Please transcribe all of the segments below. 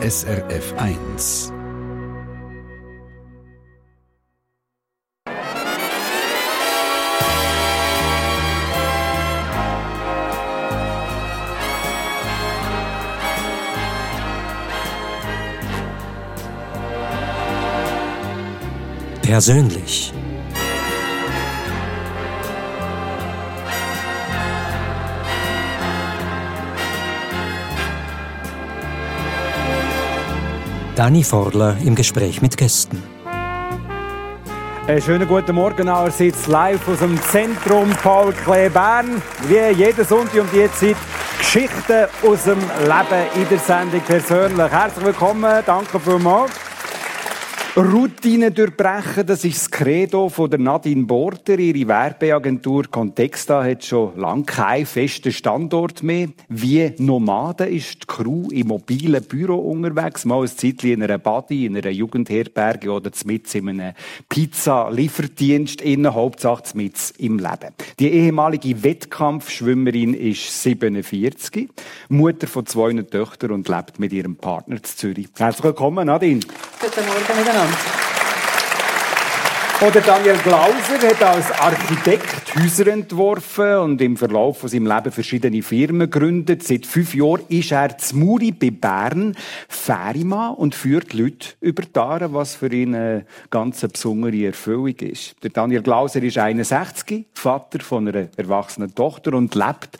SRF 1. Persönlich. Dani Forler im Gespräch mit Gästen. Einen schönen guten Morgen allerseits live aus dem Zentrum Paul Klee Bern. Wie jeden Sonntag um diese Zeit Geschichten aus dem Leben in der Sendung persönlich. Herzlich willkommen, danke vielmals. Routine durchbrechen, das ist das Credo von der Nadine Border. Ihre Werbeagentur Contexta hat schon lange keinen festen Standort mehr. Wie Nomaden ist die Crew im mobilen Büro unterwegs. Mal ein Zeitchen in einer Body, in einer Jugendherberge oder mit in einem Pizza-Lieferdienst. Innen Hauptsache mit im Leben. Die ehemalige Wettkampfschwimmerin ist 47, Mutter von zwei Töchtern und lebt mit ihrem Partner in Zürich. Herzlich willkommen, Nadine. Guten Morgen miteinander. Oder Daniel Glauser hat als Architekt Häuser entworfen und im Verlauf von seinem Leben verschiedene Firmen gegründet. Seit fünf Jahren ist er zu Muri bei Bern Ferimann und führt Leute über die was für ihn eine ganz besondere Erfüllung ist. Der Daniel Glauser ist 61, Vater von einer erwachsenen Tochter und lebt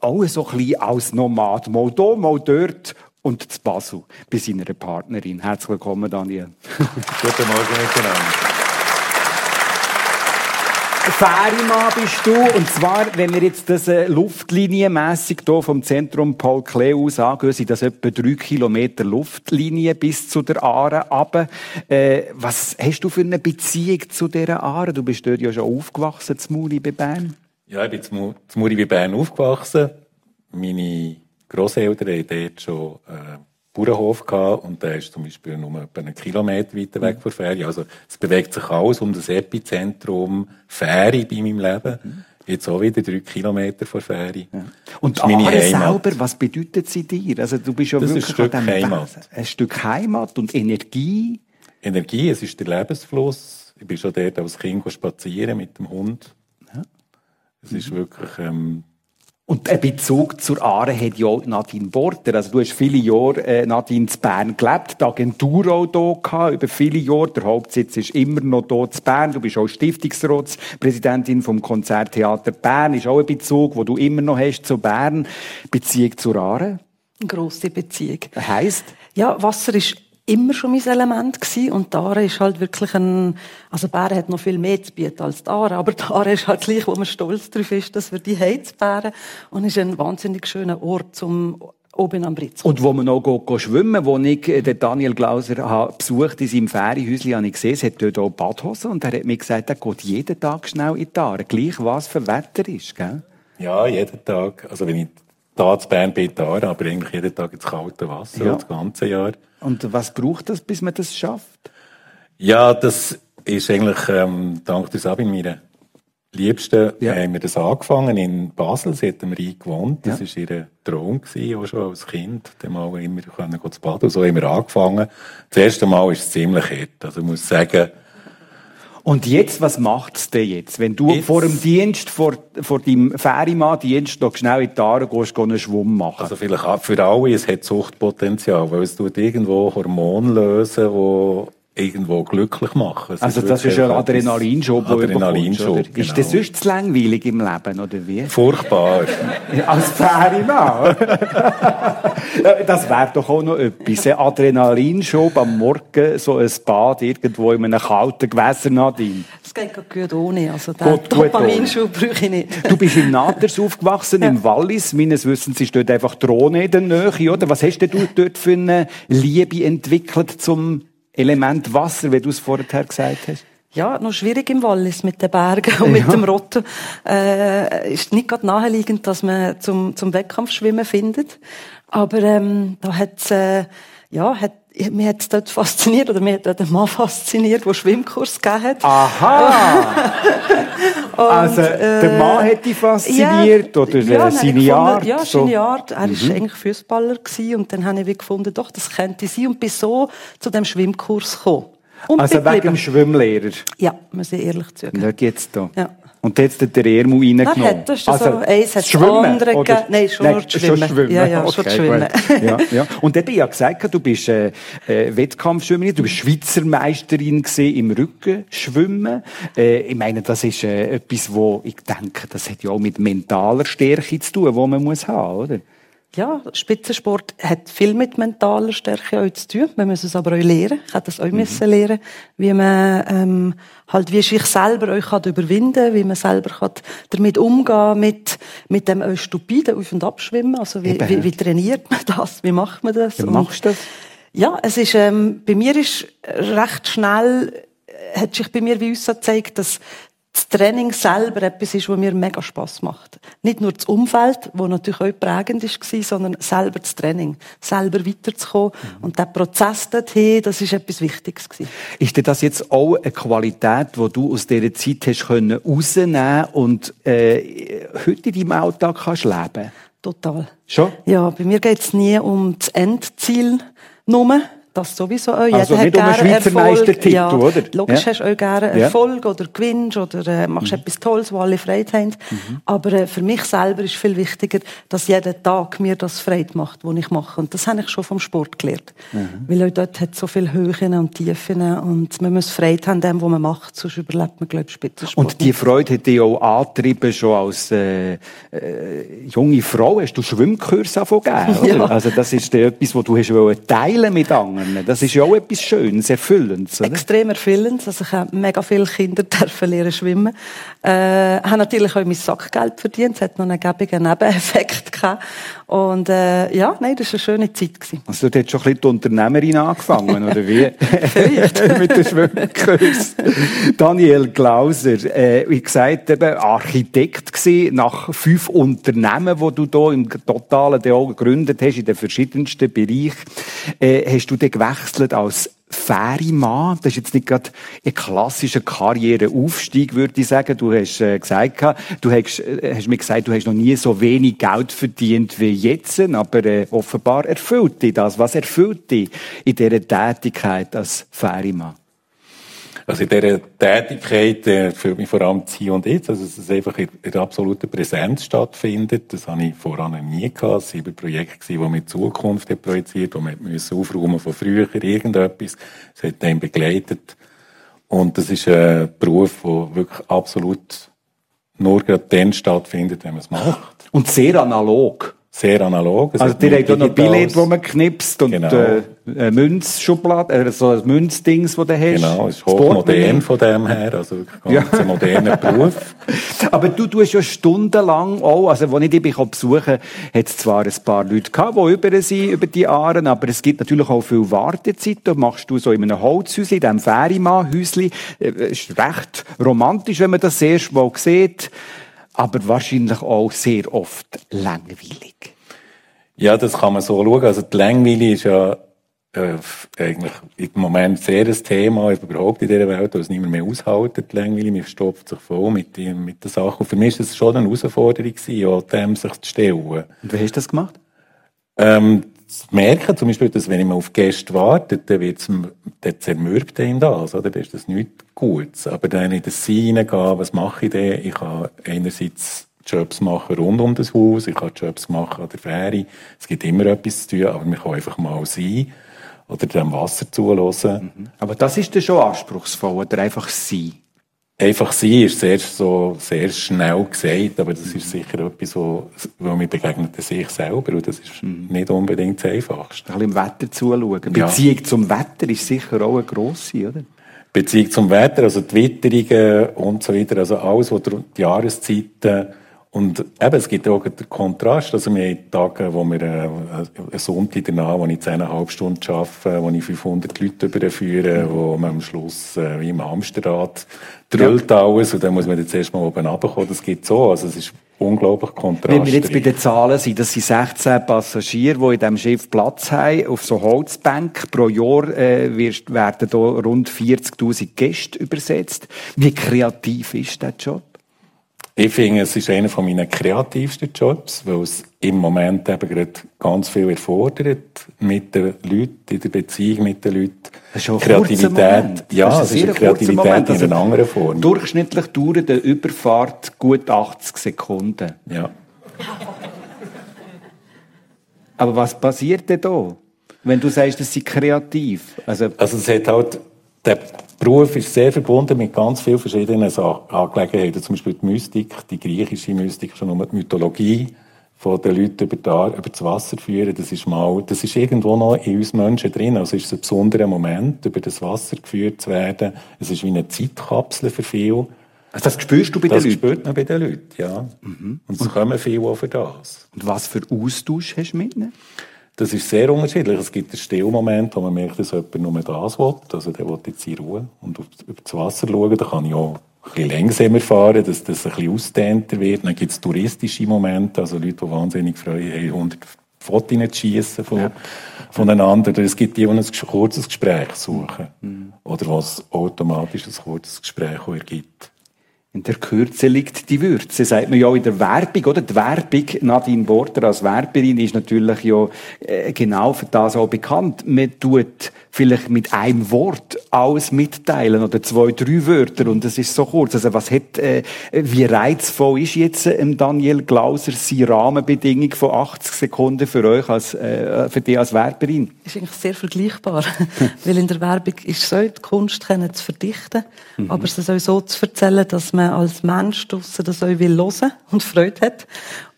auch so ein bisschen als Nomad. Mal hier, mal dort und zu Basel bei seiner Partnerin. Herzlich willkommen, Daniel. Guten Morgen miteinander. Ferimann bist du. Und zwar, wenn wir jetzt das äh, luftlinienmässig hier vom Zentrum Paul Klee aus angehen, sind das etwa drei Kilometer Luftlinie bis zu der Aare runter. Äh, was hast du für eine Beziehung zu dieser Aare? Du bist dort ja schon aufgewachsen, zu Muri bei Bern. Ja, ich bin zu Muri bei Bern aufgewachsen. Meine Grosseltern hatten dort schon äh, Bauernhof gehabt und der ist zum Beispiel nur etwa einen Kilometer weiter weg von Ferie. Also es bewegt sich alles um das Epizentrum Ferie bei meinem Leben. Mhm. Jetzt auch wieder drei Kilometer vor Ferie. Ja. Und meine Aare selber, was bedeutet sie dir? Also du bist ja das wirklich ist ein Stück Heimat. Ein Stück Heimat und Energie. Energie, es ist der Lebensfluss. Ich bin schon dort als Kind spazieren mit dem Hund. Ja. Es ist mhm. wirklich ähm, und ein Bezug zur Aare hat ja Nadine Border. Also du hast viele Jahre äh, Nadine in Bern gelebt, die Agentur auch hier gehabt, über viele Jahre. Der Hauptsitz ist immer noch hier in Bern. Du bist auch Stiftungsratspräsidentin vom Konzerttheater Bern. Ist auch ein Bezug, wo du immer noch hast zu Bern. Beziehung zur Aare? Eine grosse Beziehung. Heißt? Ja, Wasser ist immer schon mein Element gewesen. Und die Aare ist halt wirklich ein, also Bären hat noch viel mehr zu bieten als die Aare, aber die Aare ist halt gleich, wo man stolz darauf ist, dass wir die haben, die Bären. Und ist ein wahnsinnig schöner Ort zum oben am Britz. Und wo man noch go, go schwimmen, wo ich äh, den Daniel Glauser habe besucht in seinem Ferienhäuschen, habe ich gesehen, es hat dort auch Badhosen und er hat mir gesagt, er geht jeden Tag schnell in die Aare, gleich was für Wetter ist, gell? Ja, jeden Tag. Also wenn ich da zu Bern bin, da, aber eigentlich jeden Tag ins kalte Wasser, ja. das ganze Jahr. Und was braucht das, bis man das schafft? Ja, das ist eigentlich, ähm, dank der Sabine, meiner Liebsten, ja. haben wir das angefangen in Basel. Sie hat am Rhein gewohnt. Das war ja. ihr Traum gewesen, auch schon als Kind. Dann mal immer können zu baden. Und so haben wir angefangen. Das erste Mal ist es ziemlich hart. Also ich muss sagen, und jetzt, was macht's denn jetzt? Wenn du jetzt? vor dem Dienst, vor, vor deinem Ferienmann-Dienst noch schnell in die Aare gehst, einen Schwumm machen? Also vielleicht auch für alle, es hat Suchtpotenzial, weil es tut irgendwo Hormone lösen, die irgendwo glücklich machen. Es also ist das ist ein Adrenalinschub, Adrenalinschub genau. Ist das sonst zu langweilig im Leben, oder wie? Furchtbar. Als Ferienmann. das wäre doch auch noch etwas. Ein Adrenalinschub am Morgen, so ein Bad irgendwo in einem kalten Gewässer, Nadine. Das geht gut ohne. Also den Dopaminschub brauche ich nicht. Du bist in Naters aufgewachsen, im Wallis. Meines Wissens ist dort einfach Drohne in der Nähe, oder? Was hast denn du dort für eine Liebe entwickelt zum Element Wasser, wie du es vorher gesagt hast? Ja, noch schwierig im Wallis mit den Bergen und mit dem Rotten. Äh, ist nicht gerade naheliegend, dass man zum, zum Wettkampfschwimmen findet. Aber ähm, da hat's, äh, ja, hat, mich hat es dort fasziniert, oder mich hat dort ein Mann fasziniert, der Schwimmkurs gegeben hat. Aha! also, der Mann hat dich fasziniert, ja, oder ja, seine Art? Ja, so. seine Art. Er war eigentlich Fußballer gewesen, und dann habe ich gefunden, doch, das könnte sein, und bin so zu dem Schwimmkurs gekommen. Und Also wegen dem Schwimmlehrer. Ja, muss ich ehrlich zugeben. Nicht jetzt da. Ja. Und jetzt hat der Ermu reingenommen. Er hat, das ist so, eins hat Schwimmen, andere oder? Nein, schon nur das Schwimmen. Ja, ja, schon das Schwimmen. Ja, ja. Und eben, ich habe gesagt, du bist äh, äh, Wettkampfschwimmerin, du bist Schweizer Meisterin gewesen im Rückenschwimmen. Äh, ich meine, das ist äh, etwas, wo ich denke, das hat ja auch mit mentaler Stärke zu tun, die man muss haben, oder? Ja, Spitzensport hat viel mit mentaler Stärke auch zu tun. Man muss es aber auch lernen. Ich hätte das auch müssen lernen, wie man ähm, halt wie sich selber euch kann überwinden, wie man selber kann damit umgehen mit mit dem auch stupiden Auf- und Abschwimmen. Also wie, wie, wie trainiert man das? Wie macht man das? Wie machst du das? Ja, es ist ähm, bei mir ist recht schnell äh, hat sich bei mir wie uns gezeigt, dass das Training selber etwas ist, was mir mega Spaß macht. Nicht nur das Umfeld, wo natürlich auch prägend ist, war, sondern selber das Training. Selber weiterzukommen. Und der Prozess dorthin, das ist etwas Wichtiges gewesen. Ist denn das jetzt auch eine Qualität, die du aus dieser Zeit hast können rausnehmen und äh, heute in deinem Alltag kannst leben? Total. Schon? Ja, bei mir geht's nie um das Endziel nur. Das sowieso auch. Also Jeder nicht um einen Schweizer. Meistertitel, ja, oder? Logisch Ja. hast du auch gerne Ja. Mhm. Erfolg oder gewinnst oder äh, machst etwas Tolles, wo alle Freude haben. Aber äh, für mich selber ist viel wichtiger, dass jeder Tag mir das Freude macht, was ich mache. Und das habe ich schon vom Sport gelernt. Mhm. Weil auch dort hat so viele Höhen und Tiefen und man muss Freude haben, dem, was man macht, sonst überlebt man, glaube ich, Spitzensport Und die Freude hat dich auch angetrieben, schon als äh, äh, junge Frau. Hast du Schwimmkurse gegeben, oder? Ja. Also das ist etwas, was du hast teilen mit anderen. Das ist ja auch etwas Schönes, Erfüllendes, oder? Extrem erfüllend. Also ich habe mega viele Kinder dürfen lernen schwimmen. Äh, habe natürlich auch mein Sackgeld verdient. Es hat noch einen gäbigen Nebeneffekt gehabt. Und äh, ja, nein, das war eine schöne Zeit. Gewesen. Also du hast schon ein bisschen die Unternehmerin angefangen, oder wie? mit dem Schwimmkurs. Daniel Glauser, äh, wie gesagt, eben Architekt gewesen, nach fünf Unternehmen, die du hier im Totalen gegründet hast, in den verschiedensten Bereichen, äh, hast du dann gewechselt als Fährimann. Das ist jetzt nicht gerade ein klassischer Karriereaufstieg, würde ich sagen. Du hast äh, gesagt, du hast, äh, hast mir gesagt, du hast noch nie so wenig Geld verdient wie jetzt, aber äh, offenbar erfüllt dich das. Was erfüllt dich in dieser Tätigkeit als Fährimann? Also in dieser Tätigkeit äh, fühlt mich vor allem das Hier und Jetzt, also dass es einfach in, in absoluter Präsenz stattfindet. Das habe ich voran nie gehabt. Es waren Projekte, die mit Zukunft hat projiziert, wo man aufräumen von früher, irgendetwas. Es hat einen begleitet. Und das ist ein Beruf, der wirklich absolut nur gerade dann stattfindet, wenn man es macht. Und sehr analog. Sehr analog. Es Also, die nichts haben noch. Billett, wo man knipst und Genau. äh, Münzschublade, äh, so ein Münzdings, das du hast. Genau, ist hochmodern von dem her, also wirklich Ja. ganz ein moderner Beruf. Aber du tust ja stundenlang auch, also als ich dich besuchen hat es zwar ein paar Leute gehabt, die über sind, über die Jahre, aber es gibt natürlich auch viel Wartezeit. Da machst du so in einem Holzhäuschen, in diesem Ferienmann-Häuschen. Äh, ist recht romantisch, wenn man das erste Mal sieht. Aber wahrscheinlich auch sehr oft langweilig. Ja, das kann man so schauen. Also die Langweile ist ja äh, eigentlich im Moment sehr ein Thema überhaupt in dieser Welt, weil es niemand mehr aushalten, die Langweile. Man verstopft sich voll mit, den- mit den Sachen. Und für mich war es schon eine Herausforderung, gewesen, ja, dem sich zu stellen. Und wie hast du das gemacht? Ähm, zu merken, zum Beispiel, dass wenn ich mal auf Gäste warte, dann wird's, dann zermürbt einen das, oder? Dann ist das nichts Gutes. Aber dann in das Sein hineingehen, was mache ich denn? Ich kann einerseits Jobs machen rund um das Haus, ich kann Jobs machen an der Fähre. Es gibt immer etwas zu tun, aber man kann einfach mal sein oder dem Wasser zulassen. Aber das ist dann schon anspruchsvoll, oder einfach sein. Einfach sein ist sehr, so, sehr schnell gesagt, aber das ist sicher etwas, wo, wo mir begegnet sich selber und das ist nicht unbedingt das Einfachste. Ein bisschen im Wetter zuschauen. Ja. Beziehung zum Wetter ist sicher auch eine grosse, oder? Beziehung zum Wetter, also die Witterungen und so weiter, also alles, was die Jahreszeiten und eben, es gibt auch den Kontrast, also wir haben Tage, wo wir äh, einen Sonntag danach, wo ich 10,5 Stunden arbeite, wo ich 500 Leute überführe, wo man am Schluss äh, wie im Hamsterrad drüllt alles und dann muss man jetzt erst mal oben runterkommen, das gibt so, also es ist unglaublich Kontrast. Wenn wir jetzt bei den Zahlen sind, das sind 16 Passagiere, die in diesem Schiff Platz haben, auf so Holzbänken. Pro Jahr äh, werden hier rund 40'000 Gäste übersetzt. Wie kreativ ist dieser Job? Ich finde, es ist einer meiner kreativsten Jobs, weil es im Moment eben gerade ganz viel erfordert mit den Leuten, in der Beziehung mit den Leuten. Das ist schon Kreativität. Ja, es ist eine Kreativität Moment. in einer anderen Form. Durchschnittlich dauert eine Überfahrt gut 80 Sekunden. Ja. Aber was passiert denn da? Wenn du sagst, das sind kreativ. Also, also es hat halt der Beruf ist sehr verbunden mit ganz vielen verschiedenen Angelegenheiten. Zum Beispiel die Mystik, die griechische Mystik, schon um die Mythologie von den Leuten über, die, über das Wasser führen. Das ist mal, das ist irgendwo noch in uns Menschen drin. Also es ist ein besonderer Moment, über das Wasser geführt zu werden. Es ist wie eine Zeitkapsel für viele. Also das spürst du bei das den Leuten? Das spürt man bei den Leuten, ja. Mhm. Und es kommen viele auch für das. Und was für Austausch hast du mit ihnen? Das ist sehr unterschiedlich. Es gibt einen Stillmoment, wo man merkt, dass jemand nur das will. Also der will jetzt in Ruhe und auf, über das Wasser schauen. Da kann ich auch ein bisschen langsamer fahren, dass das ein bisschen ausdehnter wird. Dann gibt es touristische Momente, also Leute, die wahnsinnig Freude haben, 100 Fotos zu schiessen von, ja. voneinander. Es gibt die, die ein kurzes Gespräch suchen. Mhm. Oder was automatisch ein kurzes Gespräch ergibt. In der Kürze liegt die Würze, sagt man ja auch in der Werbung, oder? Die Werbung, Nadine Border als Werberin, ist natürlich ja äh, genau für das auch bekannt. Man tut vielleicht mit einem Wort alles mitteilen oder zwei, drei Wörter und es ist so kurz. Also was hat, äh, wie reizvoll ist jetzt äh, Daniel Glauser seine Rahmenbedingung von 80 Sekunden für euch als, äh, für dich als Werberin? Ist eigentlich sehr vergleichbar. Weil in der Werbung ist so, die Kunst können zu verdichten, mhm. aber es auch so zu erzählen, dass man als Mensch draussen das auch will hören und Freude hat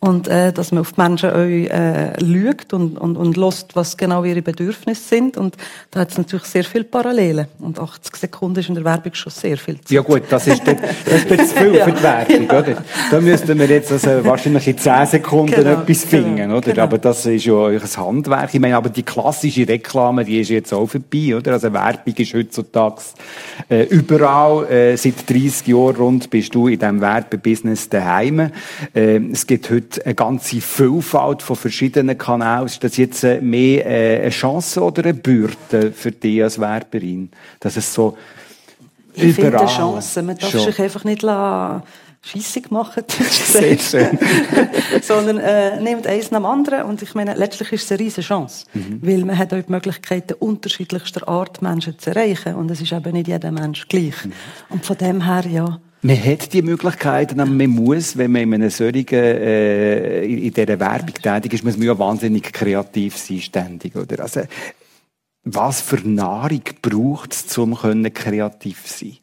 und äh, dass man auf die Menschen auch äh, schaut und, und, und lässt, was genau ihre Bedürfnisse sind. Und da hat es natürlich sehr viele Parallelen. Und 80 Sekunden ist in der Werbung schon sehr viel Zeit. Ja gut, das ist, das ist zu viel für die Werbung, oder? Da müssten wir jetzt also wahrscheinlich in 10 Sekunden genau, etwas genau, finden, oder? Genau. Aber das ist ja euer Handwerk. Ich meine, aber die klassische Reklame, die ist jetzt auch vorbei, oder? Also Werbung ist heutzutage äh, überall. Äh, seit 30 Jahren rund bist du in diesem Werbebusiness daheim. Äh, es gibt heute eine ganze Vielfalt von verschiedenen Kanälen. Ist das jetzt äh, mehr äh, eine Chance oder eine Bürde für dich als Werberin? Dass es so ich finde eine Chance. Man darf sich einfach nicht scheissig machen, Sehr schön. sondern äh, nehmt eins nach dem anderen und ich meine, letztlich ist es eine riesige Chance, mhm. weil man hat auch die Möglichkeit, unterschiedlichster Art Menschen zu erreichen und es ist eben nicht jeder Mensch gleich. Mhm. Und von dem her, ja, man hat die Möglichkeiten, aber man muss, wenn man in einer solchen, äh, in dieser Werbung tätig ist, muss man ja wahnsinnig kreativ sein, ständig, oder? Also, was für Nahrung braucht es, um kreativ sein?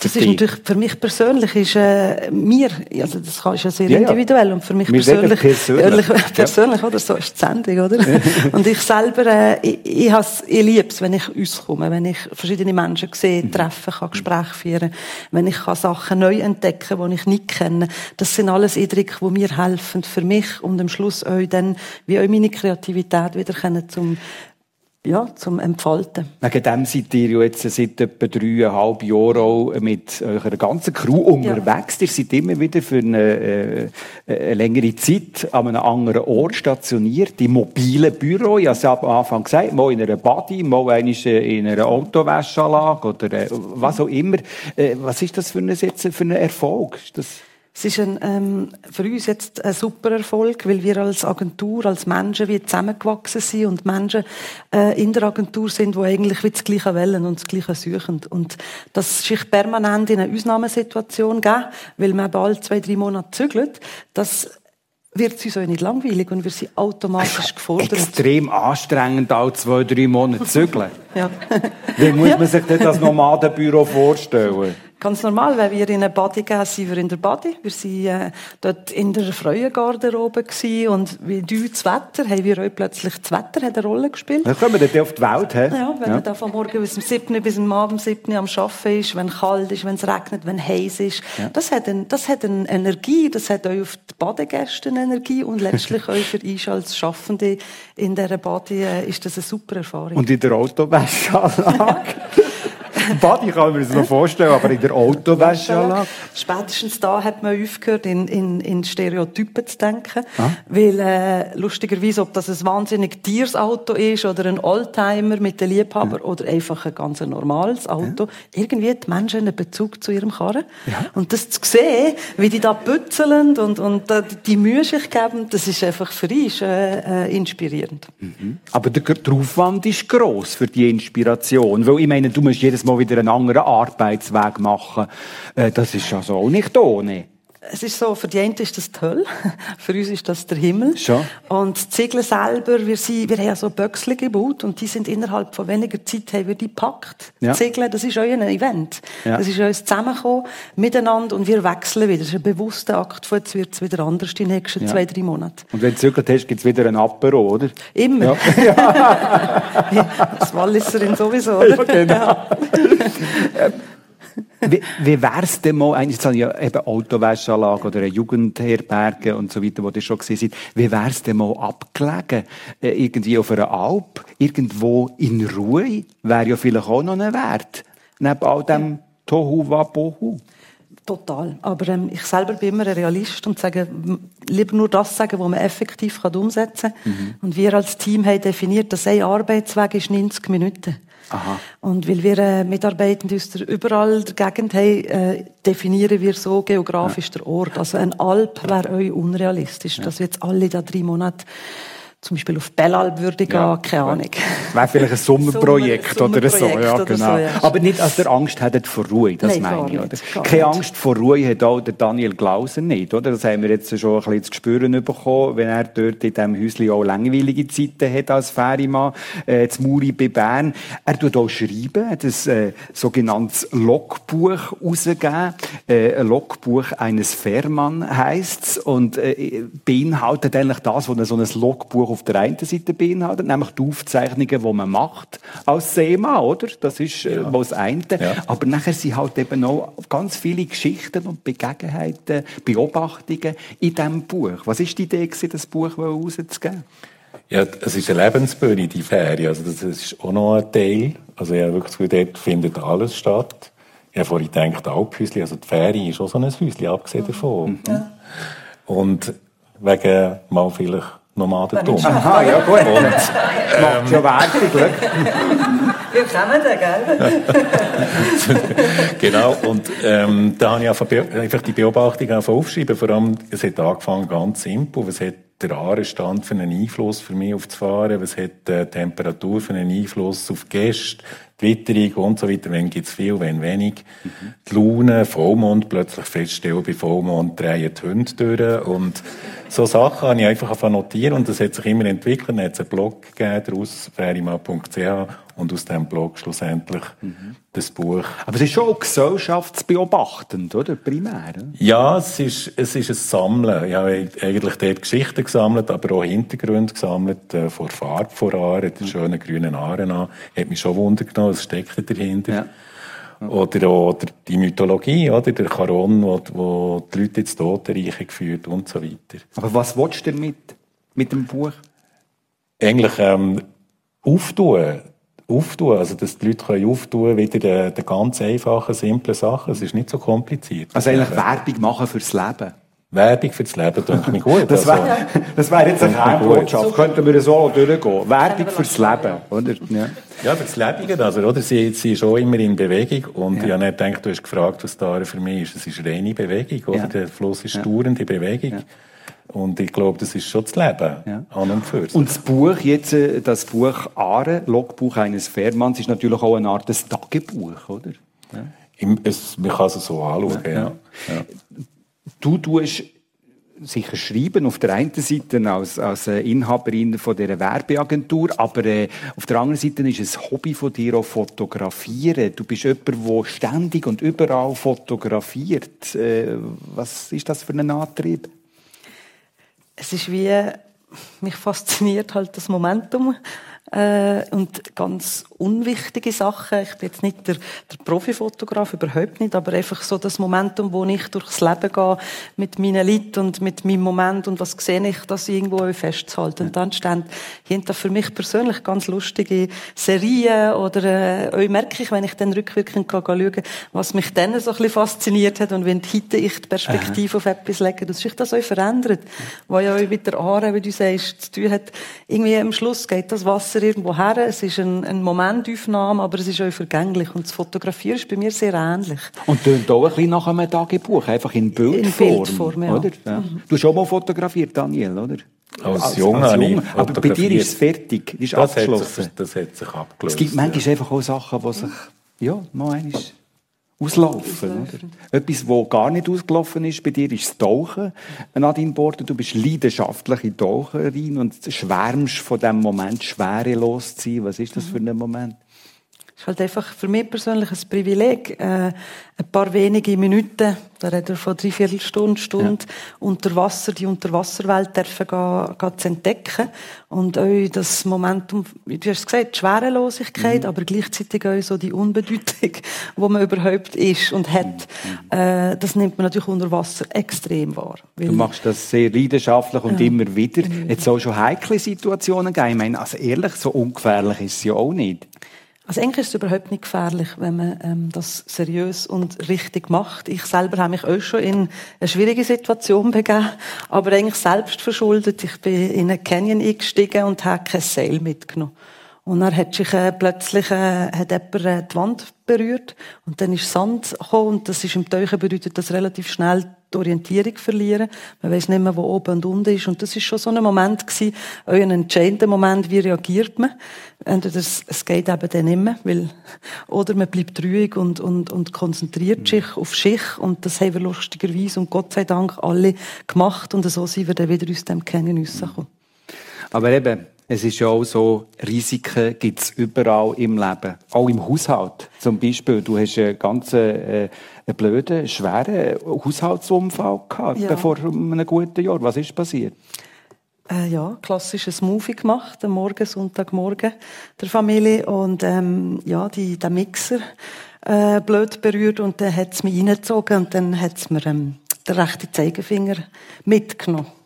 Das ist natürlich, für mich persönlich ist, äh, mir, also das ist ja sehr ja, individuell und für mich wir persönlich, persönlich, persönlich, ja. oder so ist die Sendung, oder? und ich selber, äh, ich, ich, has, ich liebe es, wenn ich rauskomme, wenn ich verschiedene Menschen sehe, mhm. treffen kann, Gespräche führen, wenn ich kann Sachen neu entdecken, die ich nicht kenne. Das sind alles Eindrücke, die mir helfen, für mich und am Schluss euch dann, wie auch meine Kreativität wieder können zum ja, zum Entfalten. Wegen dem seid ihr ja jetzt seit etwa dreieinhalb Jahren auch mit eurer ganzen Crew unterwegs. Ja. Ihr seid immer wieder für eine, äh, eine, längere Zeit an einem anderen Ort stationiert, im mobilen Büro. Ich habe es am Anfang gesagt, mal in einer Body, mal in einer Autowäschanlage oder äh, was auch immer. Äh, was ist das für ein, jetzt für ein Erfolg? Ist das es ist ein, ähm, für uns jetzt ein super Erfolg, weil wir als Agentur, als Menschen wie zusammengewachsen sind und Menschen äh, in der Agentur sind, die eigentlich wie das Gleiche wollen und das Gleiche suchen. Und das sich permanent in eine Ausnahmesituation geben, weil man bald zwei, drei Monate zügelt, das wird uns auch nicht langweilig und wir sind automatisch gefordert. Extrem anstrengend, auch zwei, drei Monate zügeln. ja. Wie muss man sich das Nomadenbüro vorstellen? Ganz normal, wenn wir in eine Body gehen, sind wir in der Body. Wir sind äh, dort in der Freuengarderobe gewesen und wie du das Wetter, haben wir auch plötzlich das Wetter hat eine Rolle gespielt. Dann kommen wir dort auf die Welt, he? Ja, wenn ja. man da von morgen bis um 7 bis am Abend 7 am Arbeiten ist, wenn es kalt ist, wenn es regnet, wenn es heiß ist. Ja. Das hat, ein, das hat eine Energie, das hat auch auf die Badegäste eine Energie und letztlich auch für uns als Schaffende in dieser Body äh, ist das eine super Erfahrung. Und in der Autowäscheanlage? Body kann man sich noch vorstellen, aber in der Autowäscheanlage? Spätestens da hat man aufgehört, in, in, in Stereotypen zu denken. Ah. Weil, äh, lustigerweise, ob das ein wahnsinnig teures Auto ist oder ein Oldtimer mit den Liebhaber ja. oder einfach ein ganz normales Auto, ja. irgendwie hat die Menschen einen Bezug zu ihrem Karren. Ja. Und das zu sehen, wie die da pützeln und, und die Mühe sich geben, das ist einfach für uns äh, äh, inspirierend. Mhm. Aber der, der Aufwand ist gross für die Inspiration. Weil ich meine, du musst jedes Mal wieder einen anderen Arbeitsweg machen. Äh, das ist also auch nicht ohne es ist so, für die einen ist das die Hölle, für uns ist das der Himmel. Schon. Und die Ziegler selber, wir, sind, wir haben ja so Böcksle gebaut und die sind innerhalb von weniger Zeit haben wir die gepackt. Ja. Ziegler, das ist euer Event. Ja. Das ist uns zusammengekommen, miteinander und wir wechseln wieder. Das ist ein bewusster Akt von jetzt wird es wieder anders die nächsten ja. zwei, drei Monate. Und wenn du zügelt hast, gibt es wieder ein Apero, oder? Immer. Ja. das Walliserin sowieso, oder? Ja, genau. wie, wie wär's denn mal, eigentlich jetzt ja eben Autowäscheanlage oder Jugendherberge und so weiter, wo ihr schon gesehen seid, wie wär's denn mal abgelegen? Äh, irgendwie auf einer Alp, irgendwo in Ruhe, wäre ja vielleicht auch noch ein Wert. Neben all dem Tohu Wabohu. Total. Aber ähm, ich selber bin immer ein Realist und sage, lieber nur das sagen, was man effektiv kann umsetzen kann. Mhm. Und wir als Team haben definiert, dass ein Arbeitsweg ist 90 Minuten. Aha. Und weil wir äh, Mitarbeitende aus der, überall der Gegend haben, äh, definieren wir so geografisch ja. der Ort. Also ein Alp wäre euch unrealistisch, ja. dass wir jetzt alle da drei Monate zum Beispiel auf Bellalb würde gehen, ja, keine Ahnung. Wäre vielleicht ein Sommerprojekt, Sommer, oder so, ja, oder genau. So, ja. Aber nicht, als der Angst hättet vor Ruhe, das Nein, meine ich, oder? Keine Angst vor Ruhe hat auch der Daniel Glauser nicht, oder? Das haben wir jetzt schon ein bisschen zu spüren bekommen, wenn er dort in diesem Häuschen auch langweilige Zeiten hat als Ferienmann, äh, zu Muri bei Bern. Er tut auch schreiben, hat ein äh, sogenanntes Logbuch rausgegeben. Äh, ein Logbuch eines Fährmann heisst's und äh, beinhaltet eigentlich das, was so ein Logbuch auf der einen Seite beinhaltet, nämlich die Aufzeichnungen, die man macht als Seemann, oder? Das ist äh, ja. das eine. Ja. Aber nachher sind halt eben auch ganz viele Geschichten und Begebenheiten, Beobachtungen in diesem Buch. Was ist die Idee, das Buch rauszugeben? Ja, es ist eine Lebensbühne, die Ferie. Also das ist auch noch ein Teil. Also ja, wirklich, dort findet alles statt. Ich habe vorhin gedacht, Alphäusli, also die Ferie ist auch so ein Häuschen, abgesehen davon. Mhm. Und wegen mal vielleicht Nomadentum. Aha, ja gut. Und, ähm, schon Werbung, Wir kommen da, gell? genau, und ähm, da habe ich einfach die Beobachtung aufschreiben. Vor allem, es hat angefangen ganz simpel. Was hat der Aarestand für einen Einfluss für mich auf das Fahren? Was hat die Temperatur für einen Einfluss auf die Gäste? Witterung und so weiter. Wenn gibt's viel, wenn wenig. Mhm. Die Laune, Vollmond, plötzlich feststellen, bei Vollmond drehen die Hunde durch. Und so Sachen habe ich einfach notieren und das hat sich immer entwickelt. Dann hat es einen Blog gegeben, daraus, ferima.ch und aus diesem Blog schlussendlich mhm. das Buch. Aber es ist schon gesellschaftsbeobachtend, oder? Primär. Oder? Ja, es ist, es ist ein Sammeln. Ich habe eigentlich dort Geschichten gesammelt, aber auch Hintergründe gesammelt, äh, vor Farbe vor Aaren, den schönen grünen Aaren an. Hat mich schon Wunder genommen, was steckt dahinter. Ja. Oder, oder die Mythologie, oder? Der Charon, wo, wo die Leute ins Totenreich geführt und so weiter. Aber was willst du damit, mit dem Buch? Eigentlich, ähm, auftun. Auftun, also dass die Leute können auftun wieder die, die ganz einfachen, simplen Sachen. Es ist nicht so kompliziert. Also eigentlich Werbung machen fürs Leben. Werbung fürs Leben denke ich gut. Das wäre also, das wär jetzt eine Kernbotschaft. Könnten wir so durchgehen. Werbung fürs Leben, oder? Ja, ja fürs Leben, also, oder? Sie, sie ist auch immer in Bewegung. Und ja. ich habe nicht gedacht, du hast gefragt, was da für mich ist. Es ist reine Bewegung, oder? Ja. Der Fluss ist ja. dauernde Bewegung. Ja. Und ich glaube, das ist schon das Leben ja. an und für sich. Und das Buch jetzt, äh, das Buch Aare, Logbuch eines Fährmanns, ist natürlich auch eine Art des Tagebuch, oder? Ja. Im, es, man kann es so anschauen, ja. ja. Du tust sicher schreiben, auf der einen Seite als, als Inhaberin von dieser Werbeagentur, aber äh, auf der anderen Seite ist es Hobby von dir auch fotografieren. Du bist jemand, der ständig und überall fotografiert. Äh, was ist das für ein Antrieb? Es ist wie, mich fasziniert halt das Momentum Äh, und ganz unwichtige Sachen. Ich bin jetzt nicht der, der Profifotograf, überhaupt nicht, aber einfach so das Momentum, wo ich durchs Leben gehe, mit meinen Leuten und mit meinem Moment und was sehe ich, das irgendwo festzuhalten. Und dann stehen hinter für mich persönlich ganz lustige Serien oder äh, merke ich, wenn ich dann rückwirkend schaue, was mich dann so ein bisschen fasziniert hat und wenn heute ich die Perspektive Aha. auf etwas lege, dass sich das auch verändert. Weil ja auch mit der Aare, wie du sagst, zu tun hat, irgendwie am Schluss geht das Wasser Bilder irgendwo her. Es ist ein, ein Momentaufnahme, aber es ist auch vergänglich. Und das Fotografieren ist bei mir sehr ähnlich. Und tönt auch ein bisschen nach einem Tagebuch, einfach in Bildform. In Bildform, ja. Oder? ja. Mhm. Du hast schon mal fotografiert, Daniel, oder? Als, als Junge, als Junge. Aber bei dir ist es fertig, ist das abgeschlossen. Hat sich, das hat sich abgelöst. Es gibt manchmal ja. einfach auch Sachen, die sich, ja, mal einmal auslaufen. Oder? Etwas, was gar nicht ausgelaufen ist bei dir, ist das Tauchen. Nadine Border, du bist leidenschaftliche Taucherin und schwärmst von dem Moment, schwerelos zu sein. Was ist das für ein Moment? Ist halt einfach für mich persönlich ein Privileg, äh, ein paar wenige Minuten, da reden wir von dreiviertel Stunde, Stunde, ja. unter Wasser, die Unterwasserwelt dürfen gehen, gehen zu entdecken. Und auch das Momentum, wie du hast gesagt, die Schwerelosigkeit, mhm. aber gleichzeitig auch so die Unbedeutung, wo man überhaupt ist und hat, mhm. äh, das nimmt man natürlich unter Wasser extrem wahr. Du machst das sehr leidenschaftlich und ja. immer wieder. Jetzt auch schon heikle Situationen gegeben. Ich meine, also ehrlich, so ungefährlich ist es ja auch nicht. Also eigentlich ist es überhaupt nicht gefährlich, wenn man ähm, das seriös und richtig macht. Ich selber habe mich auch schon in eine schwierige Situation begeben, aber eigentlich selbst verschuldet. Ich bin in einen Canyon eingestiegen und habe kein Seil mitgenommen. Und dann hat sich äh, plötzlich äh, hat jemand äh, die Wand berührt und dann ist Sand gekommen und das ist im Tauchen bedeutet das relativ schnell die Orientierung verlieren. Man weiß nicht mehr, wo oben und unten ist. Und das ist schon so ein Moment gewesen, ein entscheidender Moment, wie reagiert man. Entweder es, es geht eben dann nicht mehr, weil, oder man bleibt ruhig und, und, und konzentriert mhm. sich auf sich. Und das haben wir lustigerweise und Gott sei Dank alle gemacht. Und so sind wir dann wieder aus dem Canyon rausgekommen. Aber eben, es ist ja auch so, Risiken gibt es überall im Leben. Auch im Haushalt. Zum Beispiel, du hast einen ganz äh, einen blöden, schweren Haushaltsunfall gehabt, ja. vor einem guten Jahr. Was ist passiert? Äh, ja, klassisches Movie gemacht, am Morgen, Sonntagmorgen der Familie. Und ähm, ja, die, der Mixer äh, blöd berührt und dann hat es mich reingezogen und dann hat es mir ähm, den rechten Zeigefinger mitgenommen.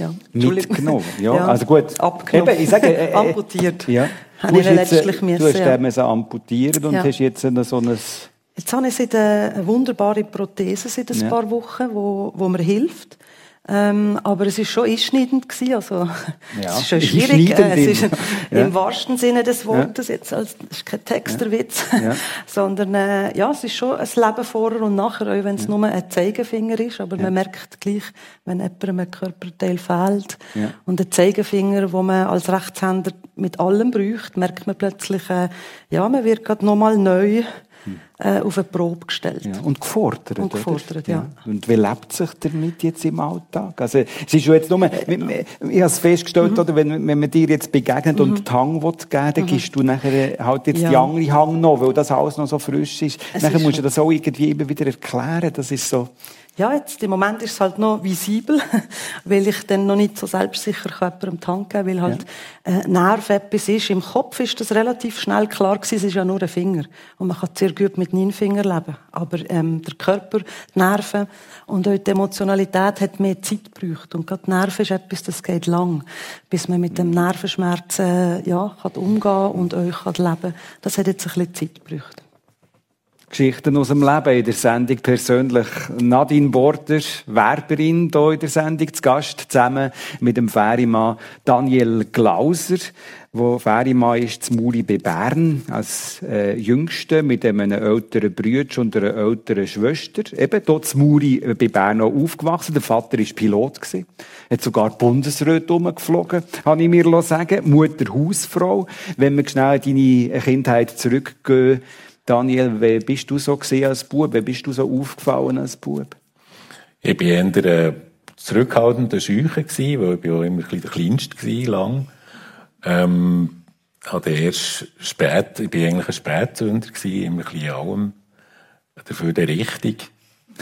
Ja. Mitgenommen, ja. ja. Also gut. Abgenommen. Eben, ich sage, äh, äh, amputiert. Ja. Du, hast jetzt, letztlich du hast ja. den amputiert und ja. hast jetzt so ein... Jetzt habe ich eine wunderbare Prothese seit ein ja. paar Wochen, wo, wo mir hilft. Ähm, aber es ist schon einschneidend gewesen, also ja, es ist schon schwierig. Äh, es ist ja. im wahrsten Sinne des Wortes ja. jetzt als das ist kein Texterwitz, ja. sondern äh, ja, es ist schon ein Leben vorher und nachher, auch wenn es nur ein Zeigefinger ist, aber man merkt gleich, wenn jemandem ein Körperteil fehlt und ein Zeigefinger, wo man als Rechtshänder mit allem braucht, merkt man plötzlich, äh, ja, man wird gerade nochmal neu äh, auf eine Probe gestellt. Ja, und gefordert. Und gefordert, ja. ja. Und wie lebt sich damit jetzt im Alltag? Also, es ist jetzt nur, ich habe es festgestellt, mhm. oder, wenn, wenn man dir jetzt begegnet mhm. und den Hang will geben dann mhm. gibst du nachher halt jetzt ja. die andere Hang noch, weil das alles noch so frisch ist. Es nachher ist musst du das auch irgendwie immer wieder erklären. Das ist so, ja, jetzt, im Moment ist es halt noch visibel, weil ich dann noch nicht so selbstsicher jemandem die Hand geben weil halt ja. äh, Nerv etwas ist. Im Kopf ist das relativ schnell klar gewesen, es ist ja nur ein Finger. Und man kann sehr gut mit neun Fingern leben. Aber ähm, der Körper, die Nerven und auch die Emotionalität hat mehr Zeit gebraucht. Und gerade Nerven ist etwas, das geht lang, bis man mit dem Nervenschmerz äh, ja, kann umgehen und euch kann leben Das hat jetzt ein bisschen Zeit gebraucht. Geschichten aus dem Leben in der Sendung persönlich. Nadine Border, Werberin hier in der Sendung zu Gast, zusammen mit dem Ferimann Daniel Glauser, wo Ferimann ist zu Muri bei Bern, als äh, Jüngste mit einem älteren Bruder und einer älteren Schwester. Eben dort zu Muri äh, bei Bern auch aufgewachsen. Der Vater war Pilot. Gewesen. Hat sogar Bundesräte rumgeflogen, habe ich mir sagen Mutter Hausfrau. Wenn wir schnell in deine Kindheit zurückgehen, Daniel, wie bist du so als Bub? Wie bist du so aufgefallen als Bub? Ich war eher ein zurückhaltender Scheuche, weil ich auch immer ein der Kleinste war, lang. Ähm, hatte erst spät, ich war eigentlich ein Spätzünder, immer ein bisschen allem, dafür der Richtung.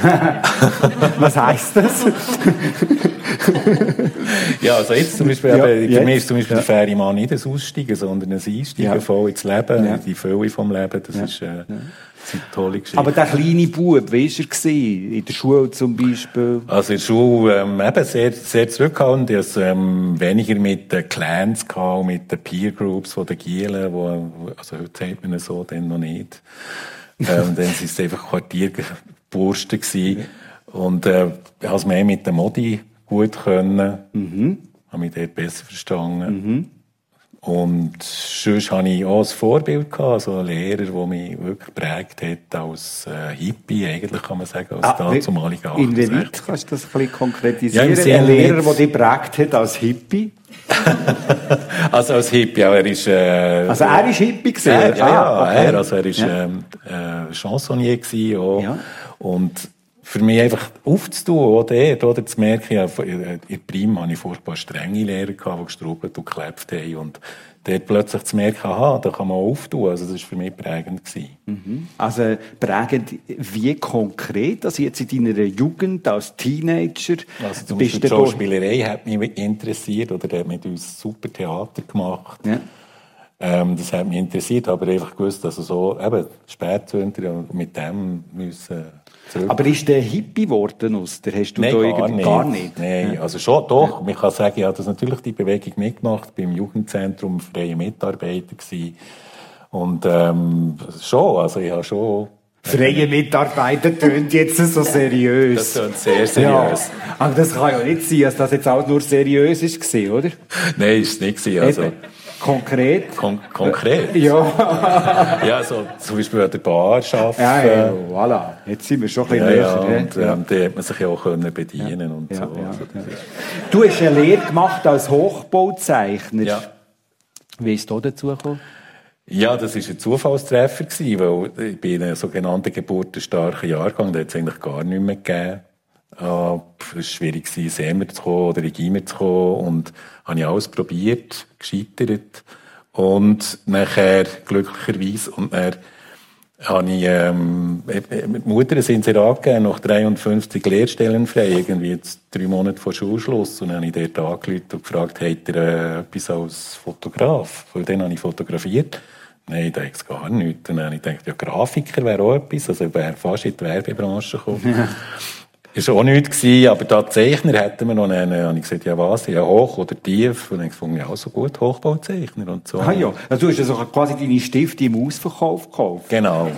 Was heisst das? ja, also jetzt zum Beispiel, Ja, eben, für jetzt. mich ist zum Beispiel Ja. der Ferienmann nicht ein Aussteigen, sondern ein Einsteigen Ja. voll ins Leben, Ja. die Fülle vom Leben, das ist, äh. Aber der kleine Bub, wie war er? In der Schule zum Beispiel? Also in der Schule ähm, eben sehr, sehr zurückhaltend. Ich hatte ähm, weniger mit den Clans, gehabt, mit den Peer Groups von den Gielen, wo, also heute sagt man so, dann noch nicht. ähm, dann waren es einfach Quartierbursten gewesen. Und äh, ich es mehr mit der Modi gut können. Mhm. Habe mich dort besser verstanden. Und sonst hatte ich auch ein Vorbild, gehabt, also einen Lehrer, der mich wirklich geprägt hat als äh, Hippie, eigentlich kann man sagen, als Ah, dazumaliger Inwieweit 68. kannst du das ein bisschen konkretisieren? Ja, ein Lehrer, der dich geprägt hat als Hippie? Also als Hippie, ja, er ist... Äh, Also er war Hippie? gewesen? Ja, ja, Ah, okay. er, also er ist Ja. ähm, äh, Chansonnier gewesen, auch. Ja. Und für mich einfach aufzutun, auch dort, oder, zu merken, ja, in in Prim hatte ich furchtbar strenge Lehrer die gestrubbelt und geklebt haben. Und dort plötzlich zu merken, aha, da kann man auch auftun. Also das war für mich prägend. Gewesen. Also prägend, wie konkret, also jetzt in deiner Jugend als Teenager, Also zum Beispiel die Schauspielerei hat mich interessiert, oder der hat mit uns super Theater gemacht. Ja. Ähm, das hat mich interessiert, aber einfach gewusst, dass er so, eben, Spätzünder und mit dem müssen zurück. Aber ist der Hippie geworden, Oster? Hast du Nein, da gar irgendwie nicht. gar nicht? Nein, also schon, doch. Man kann sagen, ich habe das natürlich die Bewegung mitgemacht, beim Jugendzentrum freie Mitarbeiter gewesen. Und, ähm, schon, also ich habe schon, Freie Mitarbeiter tönt jetzt so seriös. das klingt sehr seriös. Ja, aber das kann ja nicht sein, dass das jetzt auch nur seriös ist, gewesen, oder? Nein, ist es nicht gewesen, also. Konkret? kon konkret. Ja. Ja, so, zum Beispiel an der Bar arbeiten. Ja, ja, voilà. Jetzt sind wir schon ein bisschen Ja, ja, näher. und, ja. ähm, da hat man sich ja auch können bedienen und Ja, so. ja, Also, das ja. Du hast eine Lehre gemacht als Hochbauzeichner. Ja. Wie ist da dazu gekommen? Ja, das war ein Zufallstreffer, gewesen, weil ich bin in einem sogenannten geburtenstarken Jahrgang, da hat es eigentlich gar nicht mehr gegeben. Pff, Es war schwierig, ins EMER zu kommen oder in GIMER zu kommen und habe ich alles probiert, gescheitert. Und nachher, glücklicherweise, und dann habe ich, ähm, äh, Mutter sind sie angegeben, nach 53 Lehrstellen frei, irgendwie jetzt drei Monate vor Schulschluss. Und dann habe ich dort angerufen und gefragt, habt ihr äh, etwas als Fotograf? Weil dann habe ich fotografiert. Nein, da es gar nichts. Und dann habe ich gedacht, ja, Grafiker wäre auch etwas. Also ich wäre fast in die Werbebranche gekommen. Ist auch nichts gewesen, aber da Zeichner hätten wir noch einen, habe ich gesagt, ja was, ja hoch oder tief. Und dann gefunden, ja, so gut, Hochbauzeichner und so. Ah ja, also du hast also quasi deine Stifte im Ausverkauf gekauft. Genau.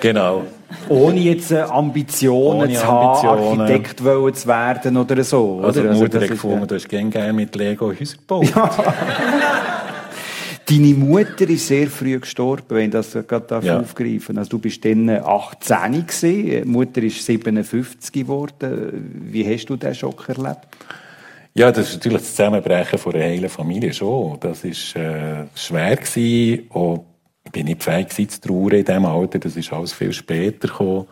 genau. Ohne jetzt äh, Ambitionen Ohne zu haben, Ambitionen. Architekt wollen zu werden oder so. Also, oder? die Mutter das hat gefunden, äh, du hast gerne mit Lego Häuser gebaut. Deine Mutter ist sehr früh gestorben, wenn ich das gerade Ja. aufgreifen Also du bist dann 18 gewesen, die Mutter ist 57 geworden. Wie hast du den Schock erlebt? Ja, das ist natürlich das Zusammenbrechen von einer heilen Familie schon. Das ist äh, schwer gewesen. Auch, ich bin nicht fähig gewesen, zu trauern in diesem Alter. Das ist alles viel später gekommen.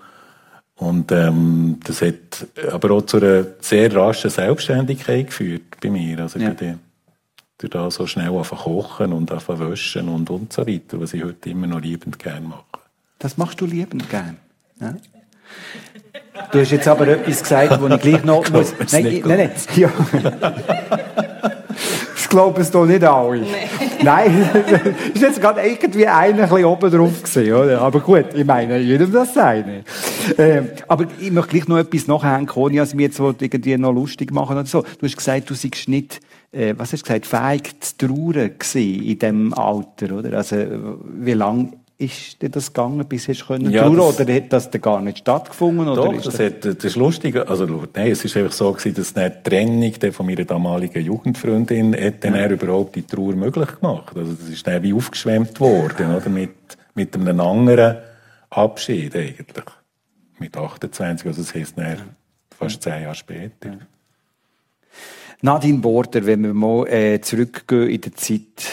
Und ähm, das hat aber auch zu einer sehr raschen Selbstständigkeit geführt bei mir. Also Ja. bin durch da so schnell anfangen kochen und anfangen waschen und, und so weiter, was ich heute immer noch liebend gerne mache. Das machst du liebend gern. Ja? Du hast jetzt aber etwas gesagt, wo ich gleich noch muss. Nein, nicht nein, nein. Ja. Das glauben es doch nicht alle. Nein, ist jetzt gerade irgendwie einer ein bisschen oben drauf gewesen, oder? Aber gut, ich meine, jedem das seine. Ähm, aber ich möchte gleich noch etwas nachhängen, ohne dass ich mich jetzt irgendwie noch lustig machen oder so. Du hast gesagt, du seist nicht, äh, was hast du gesagt, fähig zu trauern in diesem Alter, oder? Also, wie lang ist dir das gegangen, bis du können Ja, trauern, das- oder hat das denn gar nicht stattgefunden? Oder Doch, ist das, hat, das ist lustig. Also, nein, es ist einfach so gewesen, dass die Trennung von meiner damaligen Jugendfreundin hat dann er überhaupt die Trauer möglich gemacht. Also, das ist dann wie aufgeschwemmt worden, oder? Mit, mit einem anderen Abschied eigentlich. Mit 28, also das heisst dann fast zehn Jahre später. Nadine Border, wenn wir mal äh, zurückgehen in der Zeit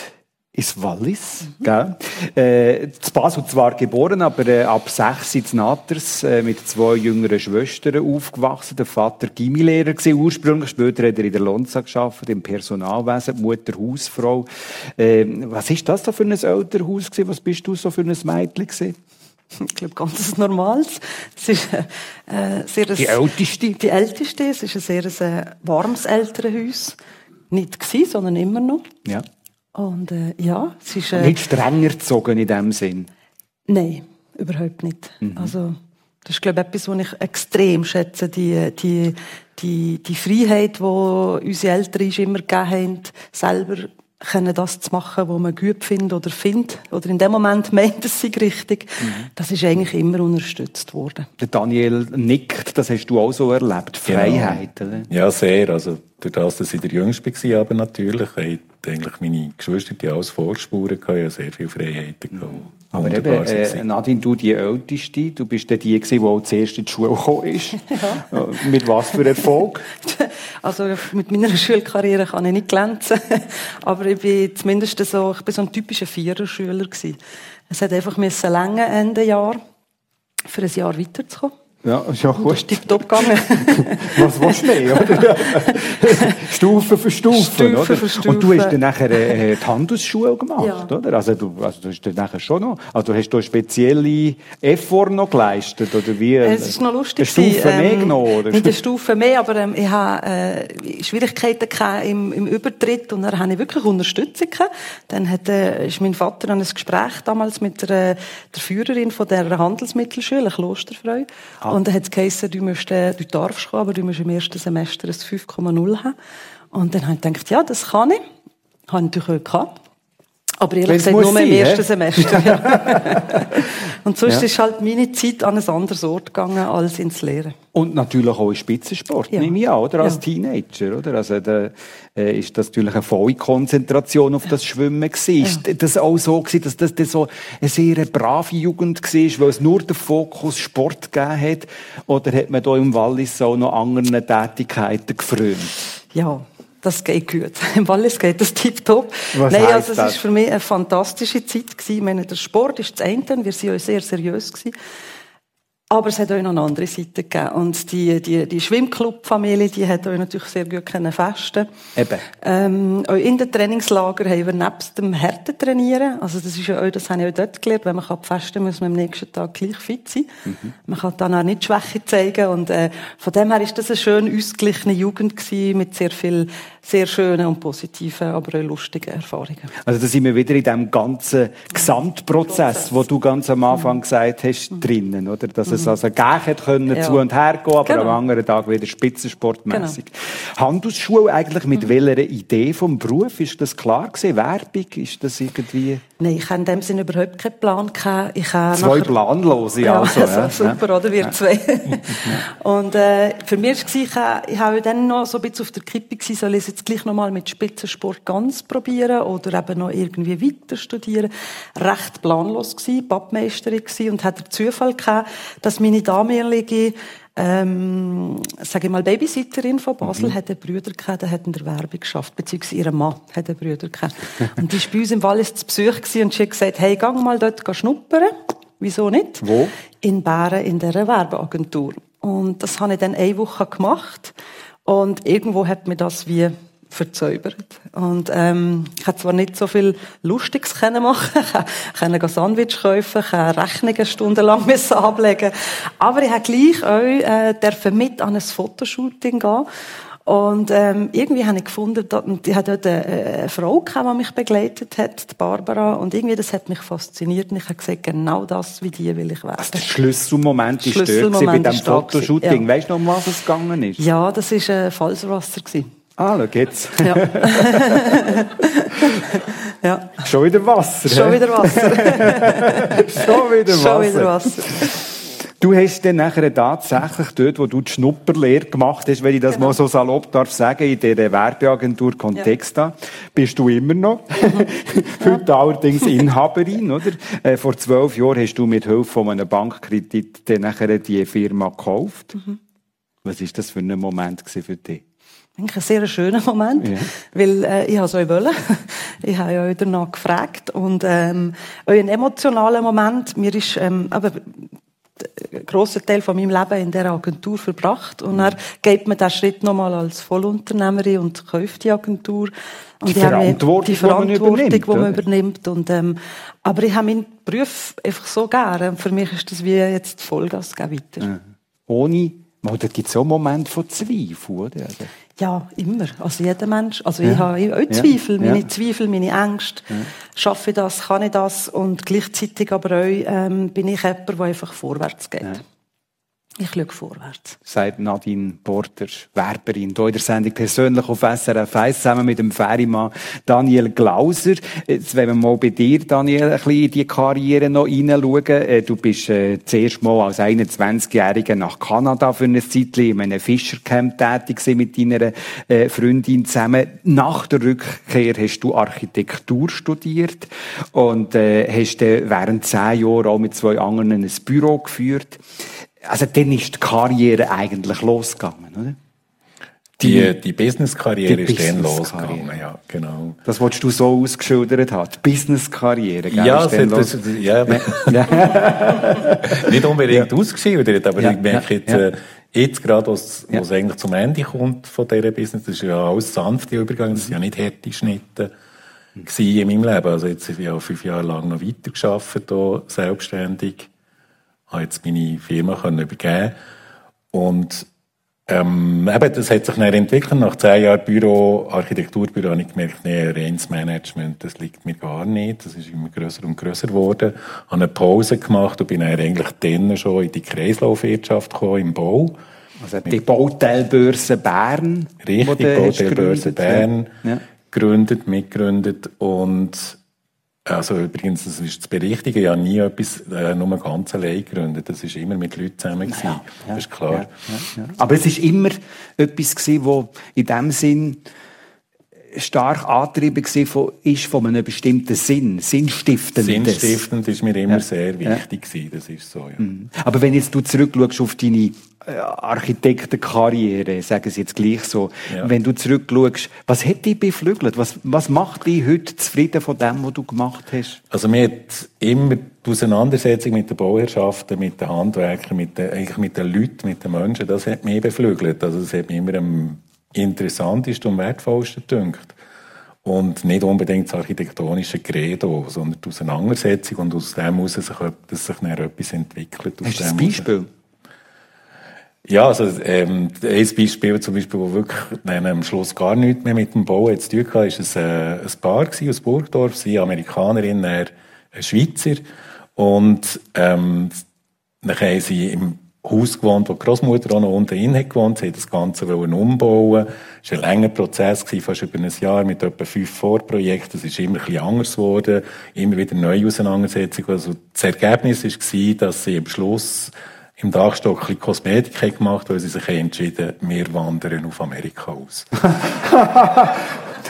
ins Wallis, gell? Äh, zu Basel zwar geboren, aber äh, ab sechs in Naters äh, mit zwei jüngeren Schwestern aufgewachsen. Der Vater Gimilehrer gewesen, ursprünglich, später hat er in der Lonza geschafft, im Personalwesen, die Mutter Hausfrau. Äh, was ist das da für ein Elternhaus gewesen? Was bist du so für ein Mädchen gewesen? Ich glaube, ganz normales. Es ist äh, sehr die älteste? Die älteste. Es ist ein sehr ein, warmes Elternhaus. Nicht gewesen, sondern immer noch. Ja. Und äh, ja, es ist... Äh, nicht strenger gezogen in dem Sinn? Nein, überhaupt nicht. Mhm. Also das ist, glaube ich, etwas, was ich extrem schätze, die, die, die, die Freiheit, die unsere Eltern uns immer gegeben haben, selber können das zu machen, was man gut findet oder findet, oder in dem Moment meint es sich richtig, mhm. das ist eigentlich immer unterstützt worden. Der Daniel nickt, das hast du auch so erlebt, Freiheit, ja. oder? Ja, sehr, also durch das, dass ich der Jüngste war, aber natürlich, eigentlich meine Geschwister die alles Vorspuren gehabt, ja sehr viele Freiheiten gehabt. Aber eben, äh, Nadine, du die Älteste, du bist die, die, die zuerst in die Schule gekommen ist. Ja. Äh, mit was für Erfolg? Also mit meiner Schulkarriere kann ich nicht glänzen, aber ich bin zumindest so, ich bin so ein typischer Viererschüler gewesen. Es hat einfach müssen länger Ende Jahr für ein Jahr weiterzukommen. Ja, ist ja gut. Das ist tiptop gegangen. Was willst du mehr, oder? Stufe für Stufe, Stufe oder? Für Stufe. Und du hast dann nachher äh, die Handelsschule gemacht, ja. oder? Also du, also du hast dann nachher schon noch, also du hast da spezielle Effort noch geleistet, oder wie? Es ist noch lustig. Eine Stufe ähm, mehr genommen, oder? Nicht eine Stufe mehr, aber ähm, ich hatte äh, Schwierigkeiten im, im Übertritt und dann habe ich wirklich Unterstützung gehabt. Dann hat, äh, ist mein Vater an ein Gespräch damals mit der, der Führerin von der Handelsmittelschule, Klosterfrau. Ah. Und dann hat es geheißen, du, musst, äh, du darfst kommen, aber du musst im ersten Semester ein 5,0 haben. Und dann habe ich gedacht, ja, das kann ich. Habe ich natürlich auch gehabt. Aber ehrlich gesagt nur sein, im ersten he? Semester. Ja. und sonst ja. ist halt meine Zeit an ein anderes Ort gegangen als ins Lehren. Und natürlich auch im Spitzensport, ja. nehme ich an, oder? Als ja. Teenager, oder? Also, da äh, ist das natürlich eine volle Konzentration auf das Schwimmen gewesen. Ja. Ist das auch so gewesen, dass das, das so eine sehr brave Jugend war, weil es nur den Fokus Sport gegeben hat? Oder hat man da im Wallis auch noch anderen Tätigkeiten gefrönt? Ja, das geht gut. Im Wallis geht das tiptop. Was Nein, also es war für mich eine fantastische Zeit gewesen. Ich meine, der Sport ist das eine, wir waren ja sehr seriös gewesen. Aber es hat auch noch eine andere Seite gegeben. Und die, die, die Schwimmclub-Familie, die hat euch natürlich sehr gut können festen Eben. Ähm, auch in den Trainingslager haben wir nebst dem Härten trainieren. Also das ist ja auch, das habe ich auch dort gelernt. Wenn man kann festen muss man am nächsten Tag gleich fit sein. Mhm. Man kann dann auch nicht Schwäche zeigen. Und, äh, von dem her ist das eine schön ausgeglichene Jugend gewesen, mit sehr viel, sehr schönen und positiven, aber auch lustigen Erfahrungen. Also da sind wir wieder in dem ganzen Gesamtprozess, wo du ganz am Anfang mhm. gesagt hast, mhm. drinnen, oder? Dass es es also gehen können, ja. zu und her gehen, aber genau. am anderen Tag wieder spitzensportmäßig. Genau. Handelsschule eigentlich mit mhm. welcher Idee vom Beruf? Ist das klar gewesen? Werbung? Ist das irgendwie? Nein, ich hatte in dem Sinne überhaupt keinen Plan. Gehabt. Ich habe zwei nachher... Planlose ja, also. Ja, super, oder? Wir ja. zwei. und äh, für mich war es, ich, ich habe dann noch so ein bisschen auf der Kippe gewesen, soll ich jetzt gleich noch mal mit Spitzensport ganz probieren oder eben noch irgendwie weiter studieren. Recht planlos gewesen, Pappmeisterin gewesen und hatte den Zufall gehabt, dass meine damalige ähm, sage ich mal, Babysitterin von Basel mhm. hat einen Bruder gehabt, der hat in der Werbung geschafft, beziehungsweise ihre Mann hat einen Bruder gehabt. und die war bei uns im Wallis zu Besuch und sie hat gesagt, hey, gang mal dort schnuppern. Wieso nicht? Wo? In Bären, in dieser Werbeagentur. Und das habe ich dann eine Woche gemacht. Und irgendwo hat mir das wie verzaubert. Und ähm, ich habe zwar nicht so viel Lustiges können machen, ich konnte Sandwich kaufen, ich Rechnungen stundenlang müssen ablegen, aber ich habe gleich auch äh, dürfen mit an ein Fotoshooting gehen. Und ähm, irgendwie habe ich gefunden, da, die hat dort eine, eine Frau gehabt, die mich begleitet hat, die Barbara, und irgendwie das hat mich fasziniert und ich habe gesagt, genau das, wie die will ich werden. Also der Schlüsselmoment ist dort bei diesem Fotoshooting. Ja. Weißt du noch, um was es gegangen ist? Ja, das war äh, Fallswasser. Gewesen. Ah, schau jetzt. Ja. ja. Schon wieder Wasser. Schon wieder Wasser. Schon wieder Wasser. Schon wieder Wasser. Du hast dann nachher tatsächlich dort, wo du die Schnupperlehre gemacht hast, wenn ich das genau. mal so salopp darf sagen, in dieser Werbeagentur Contexta, ja. bist du immer noch. Heute ja. allerdings Inhaberin, oder? Äh, vor zwölf Jahren hast du mit Hilfe von einem Bankkredit dann nachher die Firma gekauft. Mhm. Was ist das für ein Moment für dich? Eigentlich ein sehr schöner Moment, ja. weil äh, ich es euch wollen. ich habe euch danach gefragt und ähm, ein emotionaler Moment. Mir ist ähm, aber grossen Teil von meinem Leben in der Agentur verbracht und dann geht man den Schritt nochmal als Vollunternehmerin und kauft die Agentur. Und die Verantwortung, die Verantwortung, die man übernimmt. Die man übernimmt und, ähm, aber ich habe meinen Beruf einfach so gerne. Für mich ist das wie jetzt Vollgas weiter. Mhm. Ohne, da gibt es auch Momente von Zweifel, oder? Also ja, immer. Also jeder Mensch. Also ja. ich habe auch Zweifel, meine ja. Zweifel, meine Ängste. Ja. Schaffe ich das, kann ich das? Und gleichzeitig aber auch ähm, bin ich jemand, der einfach vorwärts geht. Ich schaue vorwärts. Sagt Nadine Porter, Werberin, hier in der Sendung persönlich auf SRF 1, zusammen mit dem Ferimann Daniel Glauser. Jetzt wollen wir mal bei dir, Daniel, ein bisschen in die Karriere noch hineinschauen. Äh, du bist äh, zuerst mal als 21-Jähriger nach Kanada für eine Zeit in einem Fischercamp tätig mit deiner äh, Freundin zusammen. Nach der Rückkehr hast du Architektur studiert und äh, hast äh, während zehn Jahren auch mit zwei anderen ein Büro geführt also dann ist die Karriere eigentlich losgegangen, oder? Die, die Business-Karriere ist dann losgegangen, ja, genau. Das wolltest du so ausgeschildert haben, die Business-Karriere, gell? Ja, das, das, ja. nicht unbedingt ja. ausgeschildert, aber ja. ich merke jetzt, ja. äh, jetzt gerade, es ja. eigentlich zum Ende kommt von dieser Business, das ist ja alles sanfte Übergang, das ist ja nicht harte Schnitte mhm. in meinem Leben. Also jetzt habe ich ja fünf Jahre lang noch weitergearbeitet, hier, selbstständig habe jetzt meine Firma können übergeben und ähm, eben, das hat sich dann entwickelt. Nach zehn Jahren Büro, Architekturbüro, habe ich gemerkt, nee, reines Management, das liegt mir gar nicht. Das ist immer grösser und grösser geworden. Habe eine Pause gemacht und bin dann eigentlich dann schon in die Kreislaufwirtschaft gekommen, im Bau. Also die Bauteilbörse Bern. Richtig, Bauteilbörse Bern. Ja. Gegründet, mitgegründet und also übrigens, das ist zu berichtigen, ich habe nie etwas äh, nur ganz allein gegründet. Das ist immer mit Leuten zusammen gewesen. Ja, ja, das ist klar. Ja, Aber es ist immer etwas gewesen, wo in dem Sinn stark angetrieben von, ist von einem bestimmten Sinn, sinnstiftend. Sinnstiftend ist mir immer sehr wichtig gewesen, das ist so, ja. Mhm. Aber wenn jetzt du zurückschaust auf deine Architektenkarriere, sagen Sie jetzt gleich so, ja. wenn du zurückschaust, was hat dich beflügelt? Was, was macht dich heute zufrieden von dem, was du gemacht hast? Also mir hat immer die Auseinandersetzung mit den Bauherrschaften, mit den Handwerkern, mit den, eigentlich mit den Leuten, mit den Menschen, das hat mich beflügelt. Also das hat mich immer am interessantesten und wertvollsten gedünkt. Und nicht unbedingt das architektonische Credo, sondern die Auseinandersetzung und aus dem heraus sich, dass sich etwas entwickelt. Hast du ein Beispiel? Ja, also ähm, ein Beispiel zum Beispiel, wo wirklich dann am Schluss gar nichts mehr mit dem Bau zu tun hatte, ist ein, äh, ein Paar aus Burgdorf, sie Amerikanerin, er ein Schweizer und ähm, dann haben sie im Haus gewohnt, wo die Großmutter auch noch unten drin hat gewohnt. Sie hat das Ganze umbauen. Es war ein langer Prozess, fast über ein Jahr, mit etwa fünf Vorprojekten. Es ist immer ein bisschen anders geworden. Immer wieder neue Auseinandersetzungen. Also, das Ergebnis war, dass sie am Schluss im Dachstock ein Kosmetik gemacht weil sie sich entschieden wir wandern auf Amerika aus.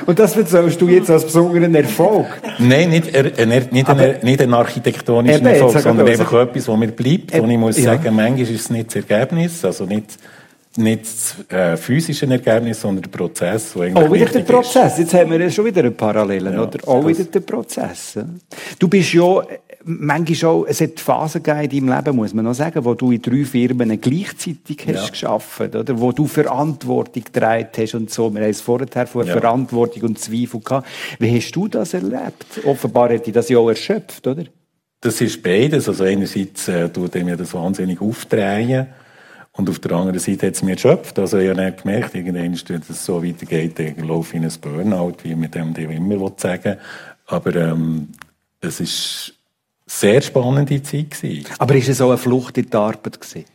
Und das erzählst du jetzt als besonderen Erfolg? Nein, nicht, äh, nicht, ein, nicht ein architektonischer Erfolg, sondern einfach so. etwas, was mir bleibt. Und ich muss ja. sagen, manchmal ist es nicht das Ergebnis, also nicht nicht das äh, physische Ergebnis, sondern der Prozess. Wo auch wieder der Prozess. Jetzt haben wir schon wieder eine Parallele, ja, oder? Auch wieder der Prozess. Du bist ja manchmal auch, es hat Phasen gegeben in deinem Leben, muss man noch sagen, wo du in drei Firmen gleichzeitig hast ja. geschafft, oder? Wo du Verantwortung getragen hast und so. Wir haben es vorher von ja. Verantwortung und Zweifel gehabt. Wie hast du das erlebt? Offenbar hat dich das ja auch erschöpft, oder? Das ist beides. Also einerseits äh, tut mir das wahnsinnig aufdrehen. Und auf der anderen Seite hat es mir erschöpft. Also ich habe nicht gemerkt, irgendwann, wenn es so weitergeht, dann laufe ich in ein Burnout, wie mit dem, immer sagen. Aber ähm, es ist sehr spannende Zeit gewesen. Aber ist es auch eine Flucht in die Arbeit gewesen?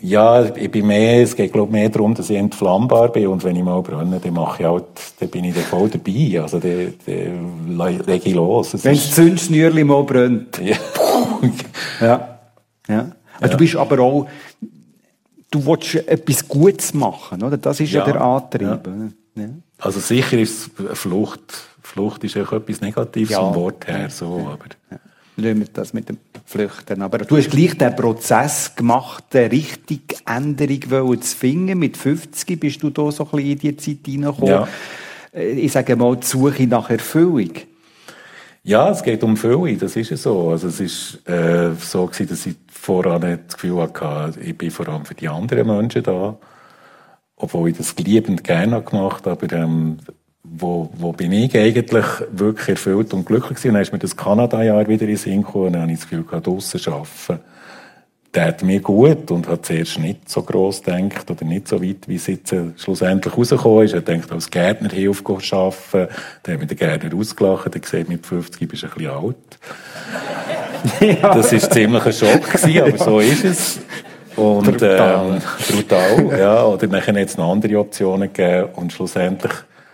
Ja, ich bin mehr, es geht glaube mehr darum, dass ich entflammbar bin und wenn ich mal brenne, dann mache ich halt, dann bin ich dann voll dabei, also dann, dann lege ich los. wenn das Zündschnürli mal brennt. Ja. ja. ja. Also du bist aber auch, du willst etwas Gutes machen, oder? Das ist ja, ja der Antrieb. Ja. Also sicher ist Flucht Flucht ist auch etwas Negatives ja. vom Wort her, so, aber. Ja. Lassen wir das mit dem Flüchten. Aber du hast gleich den Prozess gemacht, eine richtige Änderung zu finden. Mit 50 bist du da so ein bisschen in die Zeit hineingekommen. Ja. Äh, ich sage mal, die Suche nach Erfüllung. Ja, es geht um Fülle, das ist ja so. Also es ist äh, so gewesen, dass ich voran das Gefühl hatte, ich bin vor allem für die anderen Menschen da. Obwohl ich das liebend gerne gemacht habe, aber ähm, wo, wo bin ich eigentlich wirklich erfüllt und glücklich gewesen. Dann ist mir das Kanada-Jahr wieder in den Sinn gekommen und dann habe ich das Gefühl, gehabt, draussen arbeiten tat mir gut und hat zuerst nicht so gross gedacht oder nicht so weit, wie es jetzt schlussendlich rausgekommen ist. Er denkt, als Gärtner Hilfe arbeiten. Dann hat mich der Gärtner ausgelacht. Er gesagt, mit 50 bist du ein bisschen alt. Ja. Das war ziemlich ein Schock gewesen, aber so ist es. Und, brutal. Ähm, brutal, ja. Oder dann es noch andere Optionen gegeben und schlussendlich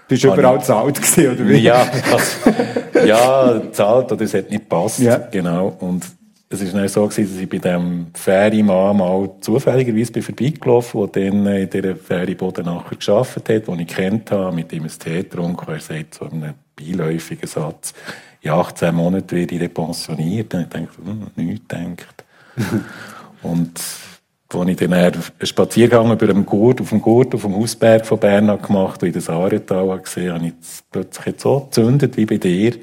Bist du überall zu alt gewesen, oder wie? Ja, also, ja, zahlt oder es hat nicht gepasst. Ja. Genau. Und es war dann so, gewesen, dass ich bei diesem Ferienmann mal zufälligerweise bin vorbeigelaufen der dann in dieser Ferienboden nachher gearbeitet hat, den ich kennt habe, mit ihm ein Tee getrunken. Er sagt so einen beiläufigen Satz, in 18 Monaten werde ich pensioniert. Und ich dachte, hm, nichts denkt. und als ich dann einen Spaziergang über dem Gurt, auf dem Gurt, auf dem Hausberg von Bern gemacht und in das Aaretal gesehen, habe ich plötzlich jetzt so gezündet wie bei dir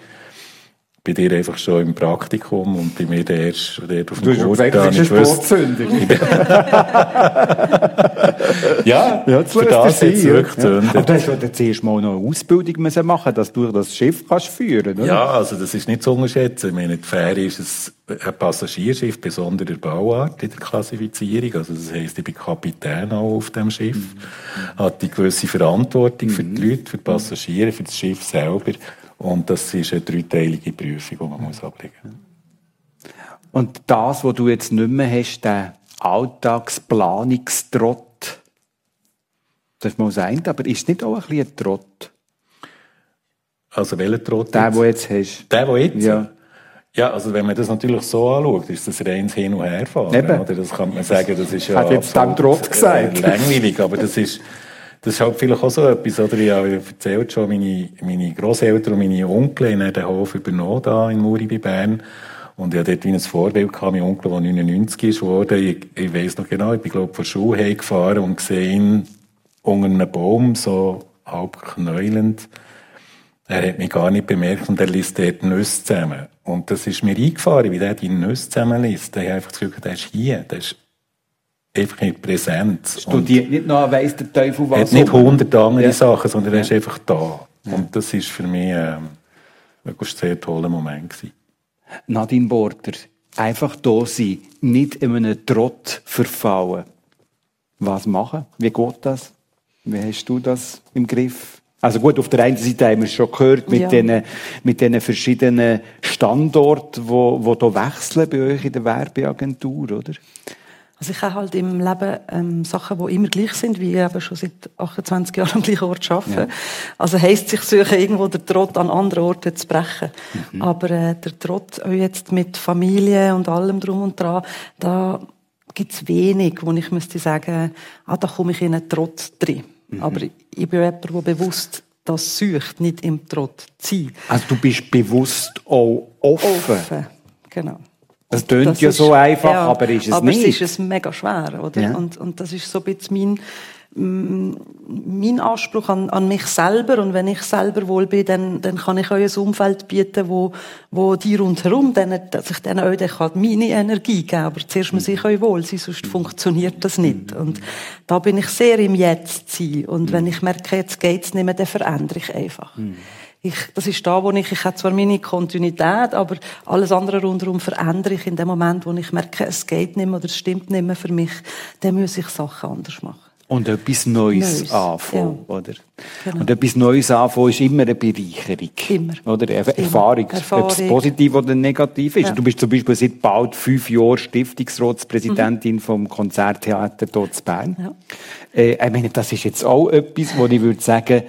bei dir einfach schon im Praktikum und bei mir der erst dort auf dem Du hast gesagt, ein Sportzünder. ja, ja das für das jetzt wirklich ja. Aber du hast ja zuerst mal noch eine Ausbildung müssen machen dass du das Schiff kannst führen oder? Ja, also das ist nicht zu unterschätzen. Ich meine, die Fähre ist ein Passagierschiff besonderer Bauart in der Klassifizierung. Also das heisst, ich bin Kapitän auch auf dem Schiff, mhm. hat die gewisse Verantwortung für die mhm. Leute, für die Passagiere, für das Schiff selber. Und das ist eine dreiteilige Prüfung, die man muss ablegen muss. Und das, was du jetzt nicht mehr hast, der Alltagsplanungstrott, das ist mal sein, aber ist nicht auch ein bisschen ein Trott? Also welcher Trott? Der, den du jetzt hast. Der, der jetzt? Ja. Ja, also wenn man das natürlich so anschaut, ist das reines Hin- und Herfahren. Eben. Oder das kann man sagen, das ist ja... Hat jetzt dann Trott gesagt. Äh, langweilig, aber das ist... Das ist halt vielleicht auch so etwas, oder? Ich habe erzählt schon, meine, meine Grosseltern und meine Onkel haben den Hof übernommen, da in Muri bei Bern. Und ich hatte dort wie ein Vorbild gehabt, mein Onkel, der 99 ist geworden. Ich, ich weiss noch genau, ich bin, glaube ich, von Schule gefahren und gesehen, unter einem Baum, so halb knäulend. Er hat mich gar nicht bemerkt und er liest dort Nüsse zusammen. Und das ist mir eingefahren, wie der die Nüsse zusammenliest. Da habe ich einfach das Gefühl, der ist hier, der ist einfach in Präsenz. Studiert nicht noch, weiss der Teufel was. Hat nicht hundert andere ja. Sachen, sondern er ist einfach da. Ja. Und das ist für mich ähm, wirklich ein sehr toller Moment gewesen. Nadine Border, einfach da sein, nicht in einen Trott verfallen. Was machen? Wie geht das? Wie hast du das im Griff? Also gut, auf der einen Seite haben wir es schon gehört mit ja. den mit den verschiedenen Standorten, wo wo da wechseln bei euch in der Werbeagentur, oder? Also ich habe halt im Leben ähm, Sachen, die immer gleich sind, wie ich eben schon seit 28 Jahren am gleichen Ort arbeite. Ja. Also heisst sich suchen, irgendwo den Trott an anderen Orten zu brechen. Mhm. Aber äh, der Trott auch jetzt mit Familie und allem drum und dran, da gibt's wenig, wo ich müsste sagen, ah, da komme ich in einen Trott drin. Mhm. Aber ich bin jemand, der bewusst das sucht, nicht im Trott zu sein. Also du bist bewusst auch offen? Offen, genau. Es tönt ja so einfach, ja, aber ist es aber nicht. Aber es ist es mega schwer, oder? Ja. Und, und das ist so ein bisschen mein, mein Anspruch an, an mich selber. Und wenn ich selber wohl bin, dann, dann kann ich euch ein Umfeld bieten, wo, wo die rundherum, denen, dass ich denen euch halt meine Energie geben Aber zuerst muss ich euch wohl sein, sonst funktioniert das nicht. Und da bin ich sehr im Jetzt sein. Und wenn ich merke, jetzt geht's nicht mehr, dann verändere ich einfach. Mhm ich, das ist da, wo ich, ich habe zwar meine Kontinuität, aber alles andere rundherum verändere ich in dem Moment, wo ich merke, es geht nicht mehr oder es stimmt nicht mehr für mich, dann muss ich Sachen anders machen. Und etwas Neues, Neues. anfangen, ja. oder? Genau. Und etwas Neues anfangen ist immer eine Bereicherung. Immer. Oder? Erfahrung. Erfahrung. Ob es positiv oder negativ ist. Ja. Du bist zum Beispiel seit bald fünf Jahren Stiftungsratspräsidentin mhm. vom Konzerttheater dort in Bern. Ja. Äh, ich meine, das ist jetzt auch etwas, wo ich würde sagen,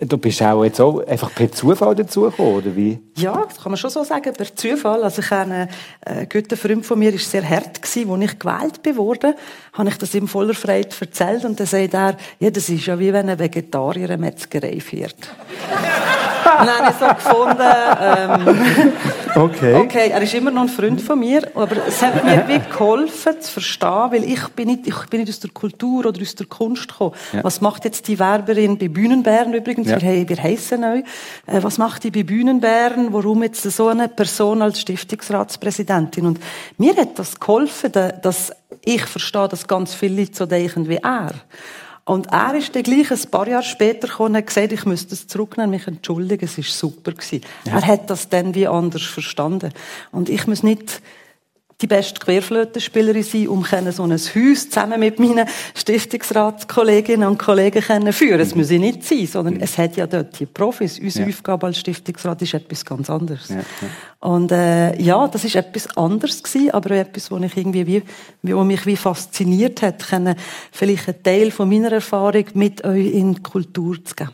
Du bist auch jetzt auch einfach per Zufall dazugekommen, oder wie? Ja, das kann man schon so sagen, per Zufall. Also ich habe einen guten Freund von mir, war sehr hart gewesen, als ich gewählt worden, habe ich das ihm voller Freude erzählt und dann sagt er, ja, das ist ja wie wenn ein Vegetarier eine Metzgerei führt. dann habe ich so gefunden, ähm, Okay. okay, er ist immer noch ein Freund von mir, aber es hat mir wie geholfen zu verstehen, weil ich bin nicht, ich bin nicht aus der Kultur oder aus der Kunst gekommen. Was macht jetzt die Werberin bei Bühnenbären übrigens? Ja. Wir, wir heissen neu. Äh, was macht die bei Bühnenbären? Warum jetzt so eine Person als Stiftungsratspräsidentin? Und mir hat das geholfen, da- dass ich verstehe, dass ganz viele Leute so denken wie er. Und er ist dann gleich ein paar Jahre später gekommen und hat gesagt, ich müsste es zurücknehmen, mich entschuldigen, es war super. Gewesen. Er hat das dann wie anders verstanden. Und ich muss nicht die beste Querflötenspielerin sein, um so ein Haus zusammen mit meinen Stiftungsratskolleginnen und Kollegen können führen. Es muss ich nicht sein, sondern es hat ja dort die Profis. Unsere Aufgabe als Stiftungsrat ist etwas ganz anderes. Und äh, ja, das ist etwas anderes gewesen, aber auch etwas, wo ich irgendwie wie, wie- wo mich wie fasziniert hat, können vielleicht einen Teil von meiner Erfahrung mit euch in die Kultur zu geben.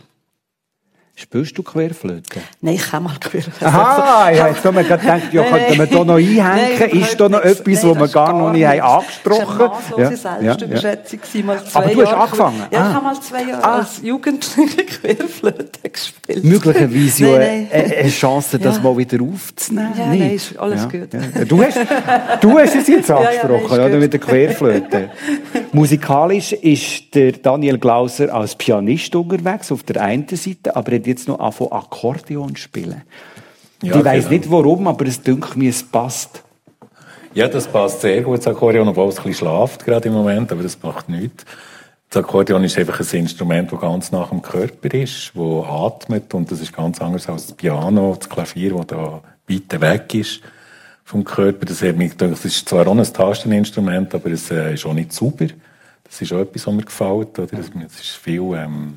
Spielst du Querflöte? Nein, ich kann mal Querflöten. Aha, ich habe jetzt noch mal gedacht, ja, Nein, könnten wir da noch einhängen? Nein, ist da noch etwas, nichts. Nein, wir das ist gar noch nicht haben angesprochen Das war eine Ja, ja, Selbstüberschätzung. gewesen, Mal zwei Aber du hast Jahre- angefangen? Ja, Ah. ich habe mal zwei Jahre Ah. als Jugendliche Querflöte gespielt. Möglicherweise ja Nein, nein. eine, eine Chance, das Ja. mal wieder aufzunehmen. Ja, nein, ist alles ja, gut. Ja. Du, hast, du hast es jetzt ja, angesprochen, oder? gut. Mit der Querflöte. Musikalisch ist der Daniel Glauser als Pianist unterwegs, auf der einen Seite, aber hat jetzt noch angefangen, Akkordeon spielen. Ja, ich weiss genau. nicht warum, aber es dünkt mir, es passt. Ja, das passt sehr gut, das Akkordeon, obwohl es ein bisschen schlaft gerade im Moment, aber das macht nichts. Das Akkordeon ist einfach ein Instrument, das ganz nach dem Körper ist, das atmet und das ist ganz anders als das Piano, das Klavier, das da weit weg ist vom Körper. Das, hat mich gedacht, das ist zwar auch ein Tasteninstrument, aber es äh, ist auch nicht sauber. Das ist auch etwas, was mir gefällt. Oder? Es ist viel... Ähm,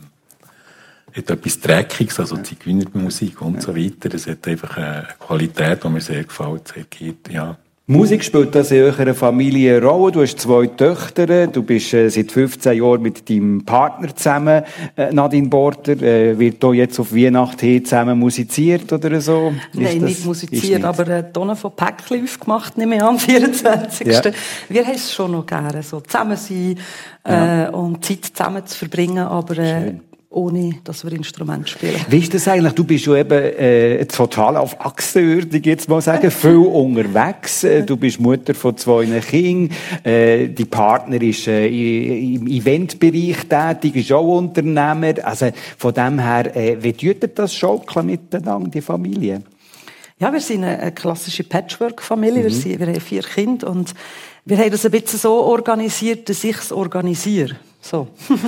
hat etwas Dreckiges, also Zigeunermusik und so weiter. Es hat einfach eine Qualität, die mir sehr gefällt, sehr geht, ja. Musik spielt das in eurer Familie eine Rolle. Du hast zwei Töchter, du bist äh, seit 15 Jahren mit deinem Partner zusammen, äh, Nadine Border. Äh, wird da jetzt auf Weihnachten hin zusammen musiziert oder so? Ist Nein, das- nicht ist musiziert, nicht. aber äh, Tonnen von Päckchen aufgemacht, nehme ich am 24. Ja. Wir haben es schon noch gerne, so zusammen sein äh, und Zeit zusammen zu verbringen, aber äh, ohne, dass wir Instrument spielen. Wie ist das eigentlich? Du bist ja eben äh, total auf Achse, würde ich jetzt mal sagen, viel unterwegs. Äh, Du bist Mutter von zwei Kindern. Äh, die Partner ist äh, im Eventbereich tätig, ist auch Unternehmer. Also von dem her, äh, wie tut das schaukeln miteinander, die Familie? Ja, wir sind eine, eine klassische Patchwork-Familie. Mhm. Wir, sind, wir haben vier Kinder und wir haben das ein bisschen so organisiert, dass ich es organisiere. So. und,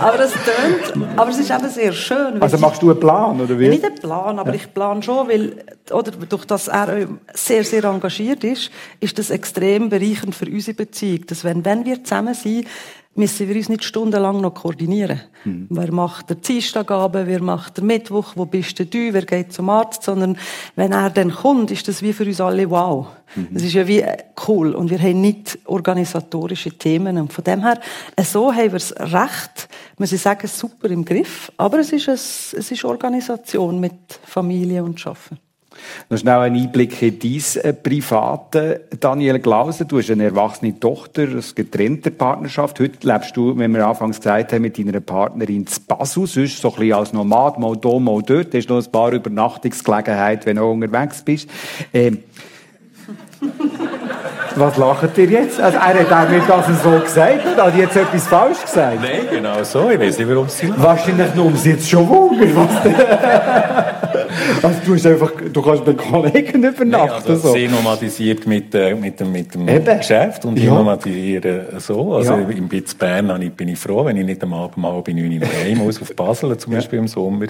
aber das tönt, aber es ist eben sehr schön. Also machst du einen Plan, oder wie? Ja, nicht einen Plan, aber ich plane schon, weil, oder durch das er sehr, sehr engagiert ist, ist das extrem bereichernd für unsere Beziehung. Dass wenn, wenn wir zusammen sind, müssen wir uns nicht stundenlang noch koordinieren. Wer macht der Dienstagabend, wer macht der Mittwoch, wo bist du, wer geht zum Arzt, sondern wenn er dann kommt, ist das wie für uns alle wow. Das ist ja wie äh, cool und wir haben nicht organisatorische Themen und von dem her, äh, so haben wir es recht, muss ich sagen, super im Griff, aber es ist, ein, es ist Organisation mit Familie und Schaffen. Noch schnell ein Einblick in dein äh, Private. Daniel Glauser, du hast eine erwachsene Tochter, eine getrennte Partnerschaft. Heute lebst du, wie wir anfangs gesagt haben, mit deiner Partnerin in Basel, sonst so ein bisschen als Nomad, mal da, mal dort. Du hast noch ein paar Übernachtungsgelegenheiten, wenn du unterwegs bist. Ähm, was lacht ihr jetzt? Also, er hat auch nicht das so gesagt. Hat er jetzt etwas falsch gesagt? Nein, genau so. Ich weiß nicht, warum sie lachen. Wahrscheinlich nur, um sie jetzt schon wundern. Was also, du, hast einfach, du kannst bei Kollegen übernachten. also so. sie nomadisiert mit, äh, mit dem, mit dem Eben. Geschäft und ich Ja. nomadisiere so. Also Ja. im Bitz Bern ich- bin ich froh, wenn ich nicht am Abend mal bei 9 Uhr heim muss, auf Basel zum Beispiel im Sommer.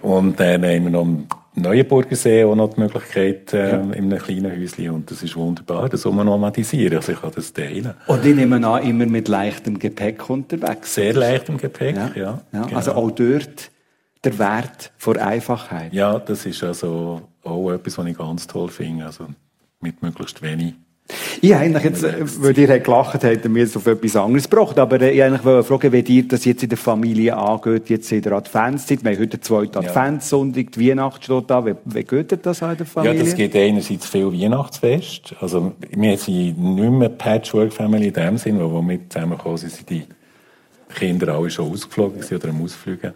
Und dann haben wir noch Neuenburger See auch noch die Möglichkeit, äh, in einem kleinen Häuschen. Und das ist wunderbar, das soll man nomadisieren. Also ich kann das teilen. Und ich nehme an, immer mit leichtem Gepäck unterwegs. Sehr leicht im Gepäck, ja. Ja. genau. Also auch dort der Wert vor Einfachheit. Ja, das ist also auch etwas, was ich ganz toll finde. Also mit möglichst wenig. Ich eigentlich jetzt, äh, weil ihr gelacht habt, mir jetzt auf etwas anderes gebracht. Aber äh, ich eigentlich wollte fragen, wie dir das jetzt in der Familie angeht, jetzt in der Adventszeit. Wir haben heute den zweiten Adventssonntag, die Weihnacht steht da. Wie, wie geht das in der Ja, Familie? das gibt einerseits viel Weihnachtsfest. Also, wir sind nicht mehr Patchwork-Family in dem Sinn, wo wir zusammengekommen sind, sind die Kinder alle schon ausgeflogen sind oder am Ausfliegen.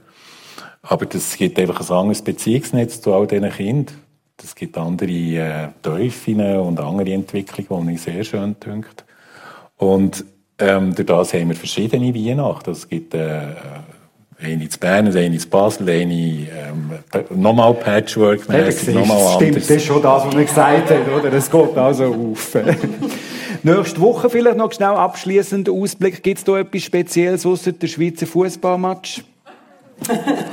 Aber das gibt einfach ein anderes Beziehungsnetz zu all diesen Kindern. Es gibt andere äh, Teufeln und andere Entwicklungen, die ich sehr schön dünkt. Und ähm, durch das haben wir verschiedene Weihnachten. Es gibt äh, eine in Bern, eine in Basel, eine ähm, nochmal Patchwork-mäßig, nochmal anders. Stimmt, das ist schon das, was man gesagt hat, oder? Es geht also auf. Nächste Woche vielleicht noch schnell abschließender Ausblick. Gibt es da etwas Spezielles außer der Schweizer Fußballmatch?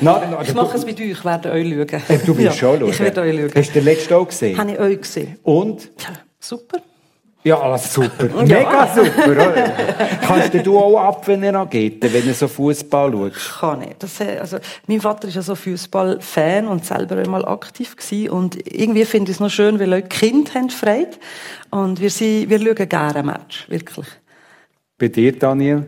Nein, ich mache es mit euch, ich werde euch schauen. Du willst ja, schon schauen? Ich werde euch schauen. Hast du den letzten auch gesehen? Habe ich euch gesehen. Und? Ja, super. Ja, also super. Mega super, oder? Kannst du auch ab, wenn er geht, wenn er so Fußball schaut? Kann ich. Das, äh, also, mein Vater ist ja so Fußballfan und selber einmal aktiv gewesen. Und irgendwie finde ich es noch schön, weil Leute Kinder haben Freude. Und wir, sind, wir schauen gerne ein Match, wirklich. Bei dir, Daniel?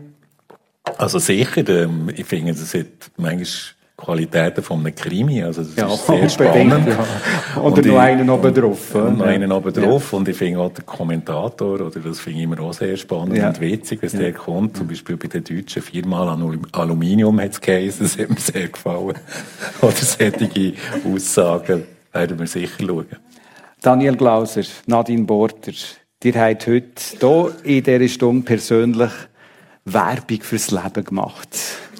Also sicher, ähm, ich finde, das hat manchmal Qualitäten von einem Krimi, also das ja, ist sehr spannend. Ja. Oder noch einen oben drauf. Und noch einen oben drauf ja. und ich finde auch der Kommentator, oder das finde ich immer auch sehr spannend ja. und witzig, was der kommt. Zum Beispiel bei den Deutschen viermal Aluminium hat es geheißen, das hat mir sehr gefallen. oder solche Aussagen werden wir sicher schauen. Daniel Glauser, Nadine Borter, ihr habt heute hier in dieser Stunde persönlich Werbung fürs Leben gemacht.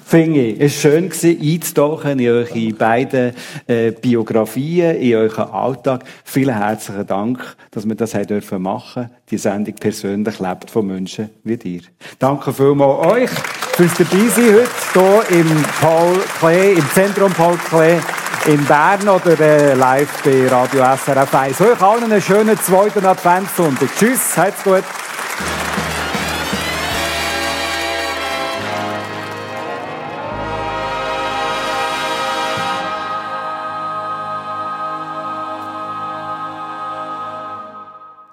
Finde ich. Es war schön, einzutauchen in eure beiden äh, Biografien, in euren Alltag. Vielen herzlichen Dank, dass wir das haben dürfen machen. Die Sendung persönlich lebt von Menschen wie dir. Danke vielmals euch fürs Dabeisein heute hier im Paul Klee, im Zentrum Paul Klee in Bern oder äh, live bei Radio SRF 1. Euch allen einen schönen zweiten Adventssonntag. Tschüss, habt's gut.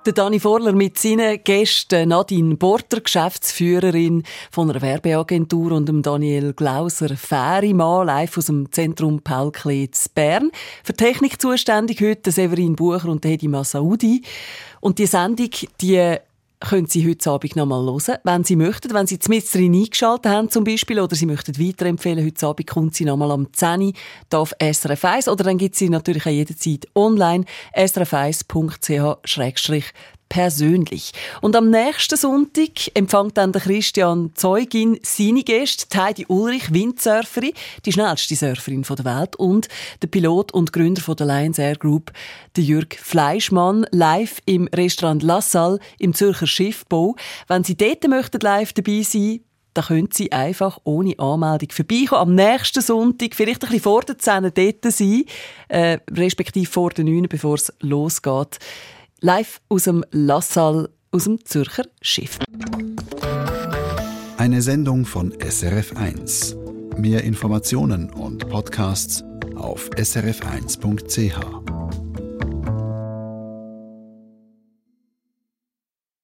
Der Dani Vorler mit seinen Gästen, Nadine Borter, Geschäftsführerin von einer Werbeagentur und dem Daniel Glauser, Fährimann, live aus dem Zentrum Paul Kletz Bern. Für Technik zuständig heute Severin Bucher und Hedi Massaudi. Und die Sendung, die können Sie heute Abend noch mal hören, wenn Sie möchten. Wenn Sie mit drin eingeschaltet haben zum Beispiel oder Sie möchten weiterempfehlen, heute Abend kommt sie noch mal am 10 Uhr auf SRF 1 oder dann gibt sie natürlich auch jederzeit online srf1.ch persönlich. Und am nächsten Sonntag empfängt dann der Christian Zeugin seine Gäste, Heidi Ulrich, Windsurferin, die schnellste Surferin der Welt und der Pilot und Gründer der Lions Air Group, der Jürg Fleischmann, live im Restaurant La Salle im Zürcher Schiffbau. Wenn Sie dort möchten live dabei sein, da können Sie einfach ohne Anmeldung vorbeikommen. Am nächsten Sonntag, vielleicht ein bisschen vor der 10 dort sein, äh, respektive vor der 9, bevor es losgeht. Live aus dem Lassal, aus dem Zürcher Schiff. Eine Sendung von SRF1. Mehr Informationen und Podcasts auf srf1.ch.